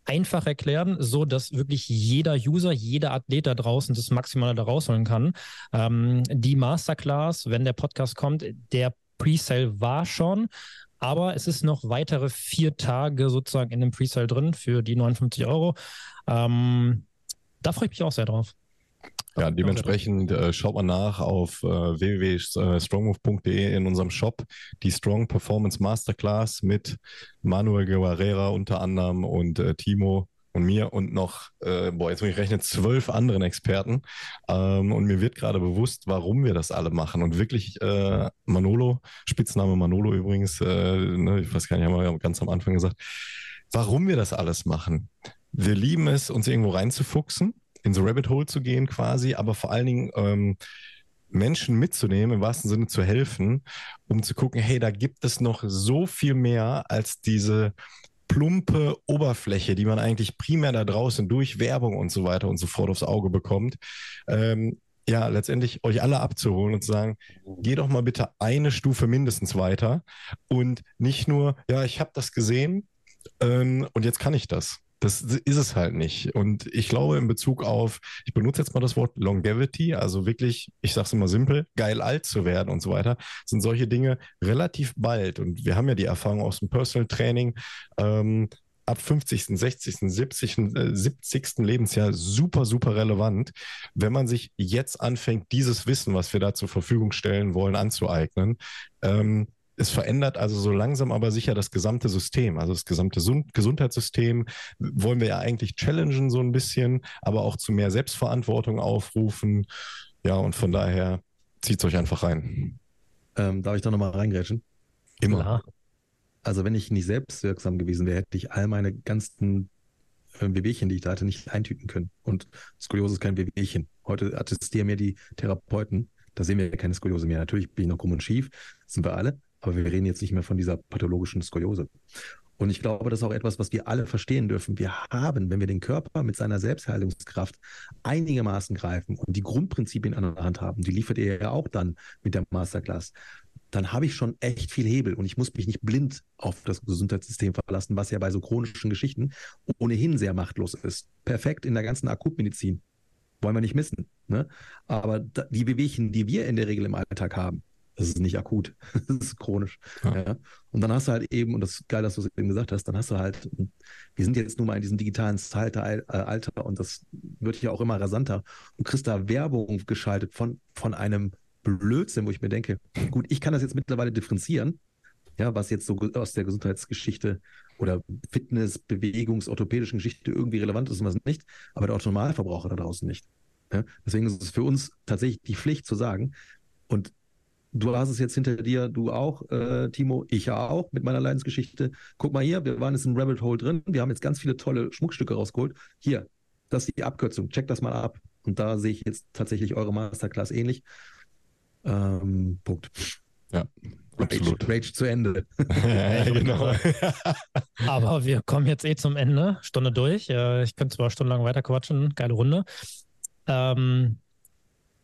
einfach erklären, so dass wirklich jeder User, jeder Athlet da draußen das Maximale da rausholen kann. Ähm, die Masterclass, wenn der Podcast kommt, der Presale war schon, aber es ist noch weitere vier Tage sozusagen in dem Presale drin für die 59 Euro. Ähm, da freue ich mich auch sehr drauf. Ja, dementsprechend äh, schaut man nach auf äh, www.strongmove.de in unserem Shop die Strong Performance Masterclass mit Manuel Guerrera unter anderem und äh, Timo und mir und noch, äh, boah, jetzt muss ich rechnen, zwölf anderen Experten. Ähm, und mir wird gerade bewusst, warum wir das alle machen. Und wirklich, äh, Manolo, Spitzname Manolo übrigens, äh, ne, ich weiß gar nicht, haben wir ganz am Anfang gesagt, warum wir das alles machen. Wir lieben es, uns irgendwo reinzufuchsen in so Rabbit Hole zu gehen quasi, aber vor allen Dingen ähm, Menschen mitzunehmen, im wahrsten Sinne zu helfen, um zu gucken, hey, da gibt es noch so viel mehr als diese plumpe Oberfläche, die man eigentlich primär da draußen durch Werbung und so weiter und so fort aufs Auge bekommt. Ähm, ja, letztendlich euch alle abzuholen und zu sagen, geh doch mal bitte eine Stufe mindestens weiter und nicht nur, ja, ich habe das gesehen ähm, und jetzt kann ich das. Das ist es halt nicht. Und ich glaube, in Bezug auf, ich benutze jetzt mal das Wort Longevity, also wirklich, ich sage es immer simpel, geil alt zu werden und so weiter, sind solche Dinge relativ bald. Und wir haben ja die Erfahrung aus dem Personal Training, ähm, ab 50., 60., 70., äh, 70. Lebensjahr super, super relevant, wenn man sich jetzt anfängt, dieses Wissen, was wir da zur Verfügung stellen wollen, anzueignen. Ähm, es verändert also so langsam aber sicher das gesamte System. Also das gesamte Gesundheitssystem wollen wir ja eigentlich challengen so ein bisschen, aber auch zu mehr Selbstverantwortung aufrufen. Ja, und von daher zieht es euch einfach rein. Ähm, darf ich da nochmal reingrätschen? Immer. Klar. Also wenn ich nicht selbstwirksam gewesen wäre, hätte ich all meine ganzen äh, Wehwehchen, die ich da hatte, nicht eintüten können. Und Skoliose ist kein Wehwehchen. Heute attestieren mir die Therapeuten, da sehen wir keine Skoliose mehr. Natürlich bin ich noch krumm und schief, sind wir alle. Aber wir reden jetzt nicht mehr von dieser pathologischen Skoliose. Und ich glaube, das ist auch etwas, was wir alle verstehen dürfen. Wir haben, wenn wir den Körper mit seiner Selbstheilungskraft einigermaßen greifen und die Grundprinzipien an der Hand haben, die liefert ihr ja auch dann mit der Masterclass, dann habe ich schon echt viel Hebel und ich muss mich nicht blind auf das Gesundheitssystem verlassen, was ja bei so chronischen Geschichten ohnehin sehr machtlos ist. Perfekt in der ganzen Akutmedizin. Wollen wir nicht missen. Ne? Aber die Bewegungen, die wir in der Regel im Alltag haben, das ist nicht akut, das ist chronisch. Ja. Ja. Und dann hast du halt eben, und das ist geil, dass du es eben gesagt hast, dann hast du halt, wir sind jetzt nun mal in diesem digitalen Zeitalter äh, Alter, und das wird ja auch immer rasanter. Du kriegst da Werbung geschaltet von, von einem Blödsinn, wo ich mir denke, gut, ich kann das jetzt mittlerweile differenzieren, ja, was jetzt so aus der Gesundheitsgeschichte oder Fitness, Bewegungs-, orthopädischen Geschichte irgendwie relevant ist und was nicht, aber der Autonomalverbraucher da draußen nicht. Ja? Deswegen ist es für uns tatsächlich die Pflicht zu sagen, und du hast es jetzt hinter dir, du auch, äh, Timo, ich ja auch mit meiner Leidensgeschichte. Guck mal hier, wir waren jetzt im Rabbit Hole drin, wir haben jetzt ganz viele tolle Schmuckstücke rausgeholt. Hier, das ist die Abkürzung, check das mal ab. Und da sehe ich jetzt tatsächlich eure Masterclass ähnlich. Ähm, Punkt. Ja, absolut. Rage, Rage zu Ende. ja, genau. Aber wir kommen jetzt eh zum Ende. Stunde durch. Ich könnte zwar stundenlang weiter quatschen. Geile Runde. Ähm,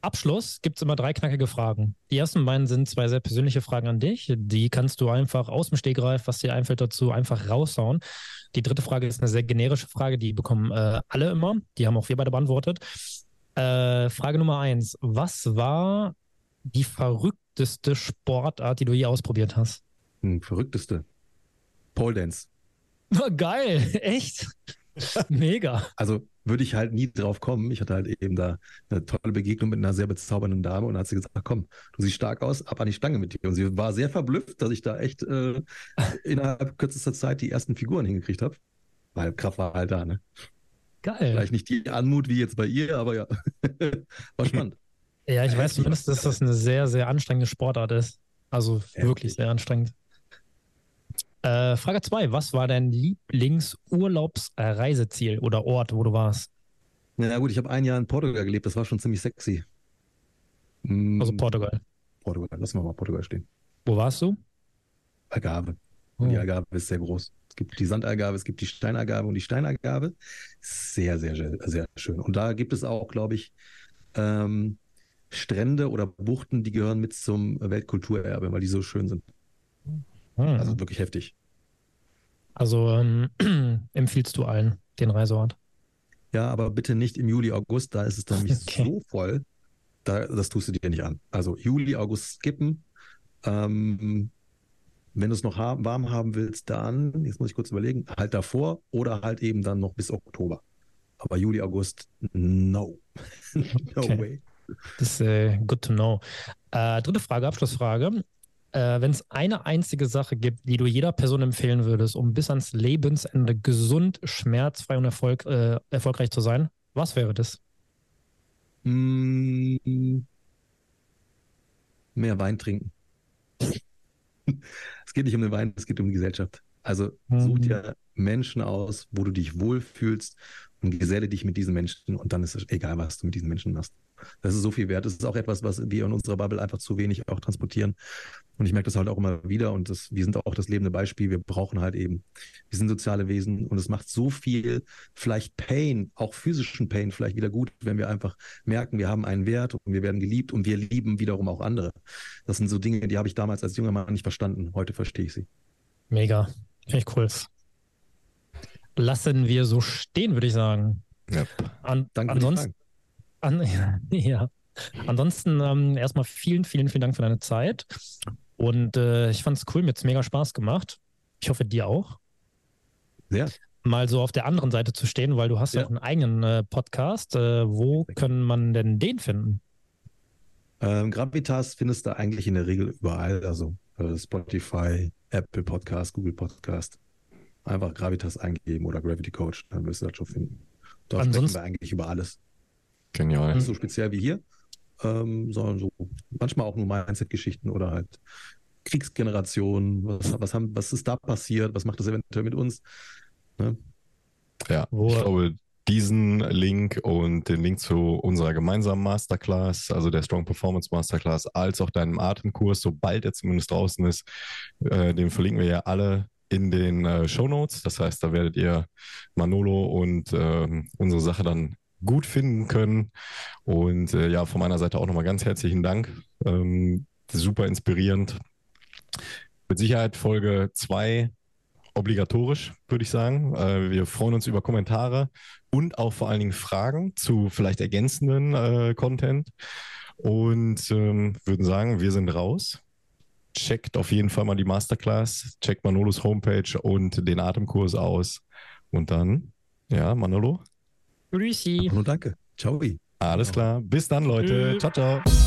Abschluss gibt es immer drei knackige Fragen. Die ersten beiden sind zwei sehr persönliche Fragen an dich. Die kannst du einfach aus dem Stegreif, was dir einfällt dazu, einfach raushauen. Die dritte Frage ist eine sehr generische Frage, die bekommen äh, alle immer. Die haben auch wir beide beantwortet. Äh, Frage Nummer eins. Was war die verrückteste Sportart, die du je ausprobiert hast? Hm, verrückteste. Pole Dance. Geil, echt? Mega. Also würde ich halt nie drauf kommen. Ich hatte halt eben da eine tolle Begegnung mit einer sehr bezaubernden Dame und hat sie gesagt, komm, du siehst stark aus, ab an die Stange mit dir. Und sie war sehr verblüfft, dass ich da echt äh, innerhalb kürzester Zeit die ersten Figuren hingekriegt habe. Weil Kraft war halt da, ne? Geil. Vielleicht nicht die Anmut wie jetzt bei ihr, aber ja, war spannend. Ja, ich weiß zumindest, dass das eine sehr, sehr anstrengende Sportart ist. Also wirklich sehr anstrengend. Äh, Frage 2. Was war dein Lieblingsurlaubsreiseziel oder Ort, wo du warst? Na gut, ich habe ein Jahr in Portugal gelebt. Das war schon ziemlich sexy. Mm, also Portugal. Portugal. Lassen wir mal Portugal stehen. Wo warst du? Algarve. Und Oh. die Algarve ist sehr groß. Es gibt die Sandalgarve, es gibt die Steinalgarve und die Steinalgarve. Sehr, sehr, sehr, sehr schön. Und da gibt es auch, glaube ich, ähm, Strände oder Buchten, die gehören mit zum Weltkulturerbe, weil die so schön sind. Hm. Also wirklich heftig. Also ähm, empfiehlst du allen den Reiseort? Ja, aber bitte nicht im Juli, August, da ist es nämlich Okay. so voll, da, das tust du dir nicht an. Also Juli, August skippen. Ähm, wenn du es noch haben, warm haben willst, dann, jetzt muss ich kurz überlegen, halt davor oder halt eben dann noch bis Oktober. Aber Juli, August, no. no Okay. way. Das ist äh, good to know. Äh, dritte Frage, Abschlussfrage. Äh, Wenn es eine einzige Sache gibt, die du jeder Person empfehlen würdest, um bis ans Lebensende gesund, schmerzfrei und Erfolg, äh, erfolgreich zu sein, was wäre das? Mm, mehr Wein trinken. es geht nicht um den Wein, es geht um die Gesellschaft. Also such Mhm. dir Menschen aus, wo du dich wohlfühlst und geselle dich mit diesen Menschen und dann ist es egal, was du mit diesen Menschen machst. Das ist so viel wert. Das ist auch etwas, was wir in unserer Bubble einfach zu wenig auch transportieren. Und ich merke das halt auch immer wieder und das, wir sind auch das lebende Beispiel. Wir brauchen halt eben, wir sind soziale Wesen und es macht so viel, vielleicht Pain, auch physischen Pain vielleicht wieder gut, wenn wir einfach merken, wir haben einen Wert und wir werden geliebt und wir lieben wiederum auch andere. Das sind so Dinge, die habe ich damals als junger Mann nicht verstanden. Heute verstehe ich sie. Mega. Finde ich cool. Lassen wir so stehen, würde ich sagen. Ja. An, Danke ansonsten, an, ja. Ansonsten ähm, erstmal vielen, vielen, vielen Dank für deine Zeit. Und äh, ich fand es cool, mir hat es mega Spaß gemacht. Ich hoffe, dir auch. Sehr. Mal so auf der anderen Seite zu stehen, weil du hast ja Ja. auch einen eigenen äh, Podcast. Äh, wo können man denn den finden? Ähm, Gravitas findest du eigentlich in der Regel überall, also äh, Spotify, Apple Podcast, Google Podcast. Einfach Gravitas eingeben oder Gravity Coach, dann wirst du das schon finden. Sprechen Ansonsten- wir eigentlich über alles. Genial. Nicht so speziell wie hier, ähm, sondern so manchmal auch nur Mindset-Geschichten oder halt Kriegsgenerationen. Was, was, haben, was ist da passiert? Was macht das eventuell mit uns? Ne? Ja, Wo- ich glaube, diesen Link und den Link zu unserer gemeinsamen Masterclass, also der Strong Performance Masterclass, als auch deinem Atemkurs, sobald er zumindest draußen ist, äh, den verlinken wir ja alle in den äh, Show Notes. Das heißt, da werdet ihr Manolo und ähm, unsere Sache dann gut finden können. Und äh, ja, von meiner Seite auch nochmal ganz herzlichen Dank. Ähm, super inspirierend. Mit Sicherheit Folge 2 obligatorisch, würde ich sagen. Äh, wir freuen uns über Kommentare und auch vor allen Dingen Fragen zu vielleicht ergänzenden äh, Content. Und ähm, würden sagen, wir sind raus. Checkt auf jeden Fall mal die Masterclass, checkt Manolos Homepage und den Atemkurs aus. Und dann, ja, Manolo, Grüßi. Nur danke. Ciao. alles klar. Bis dann, Leute. Tschüss. Ciao, ciao.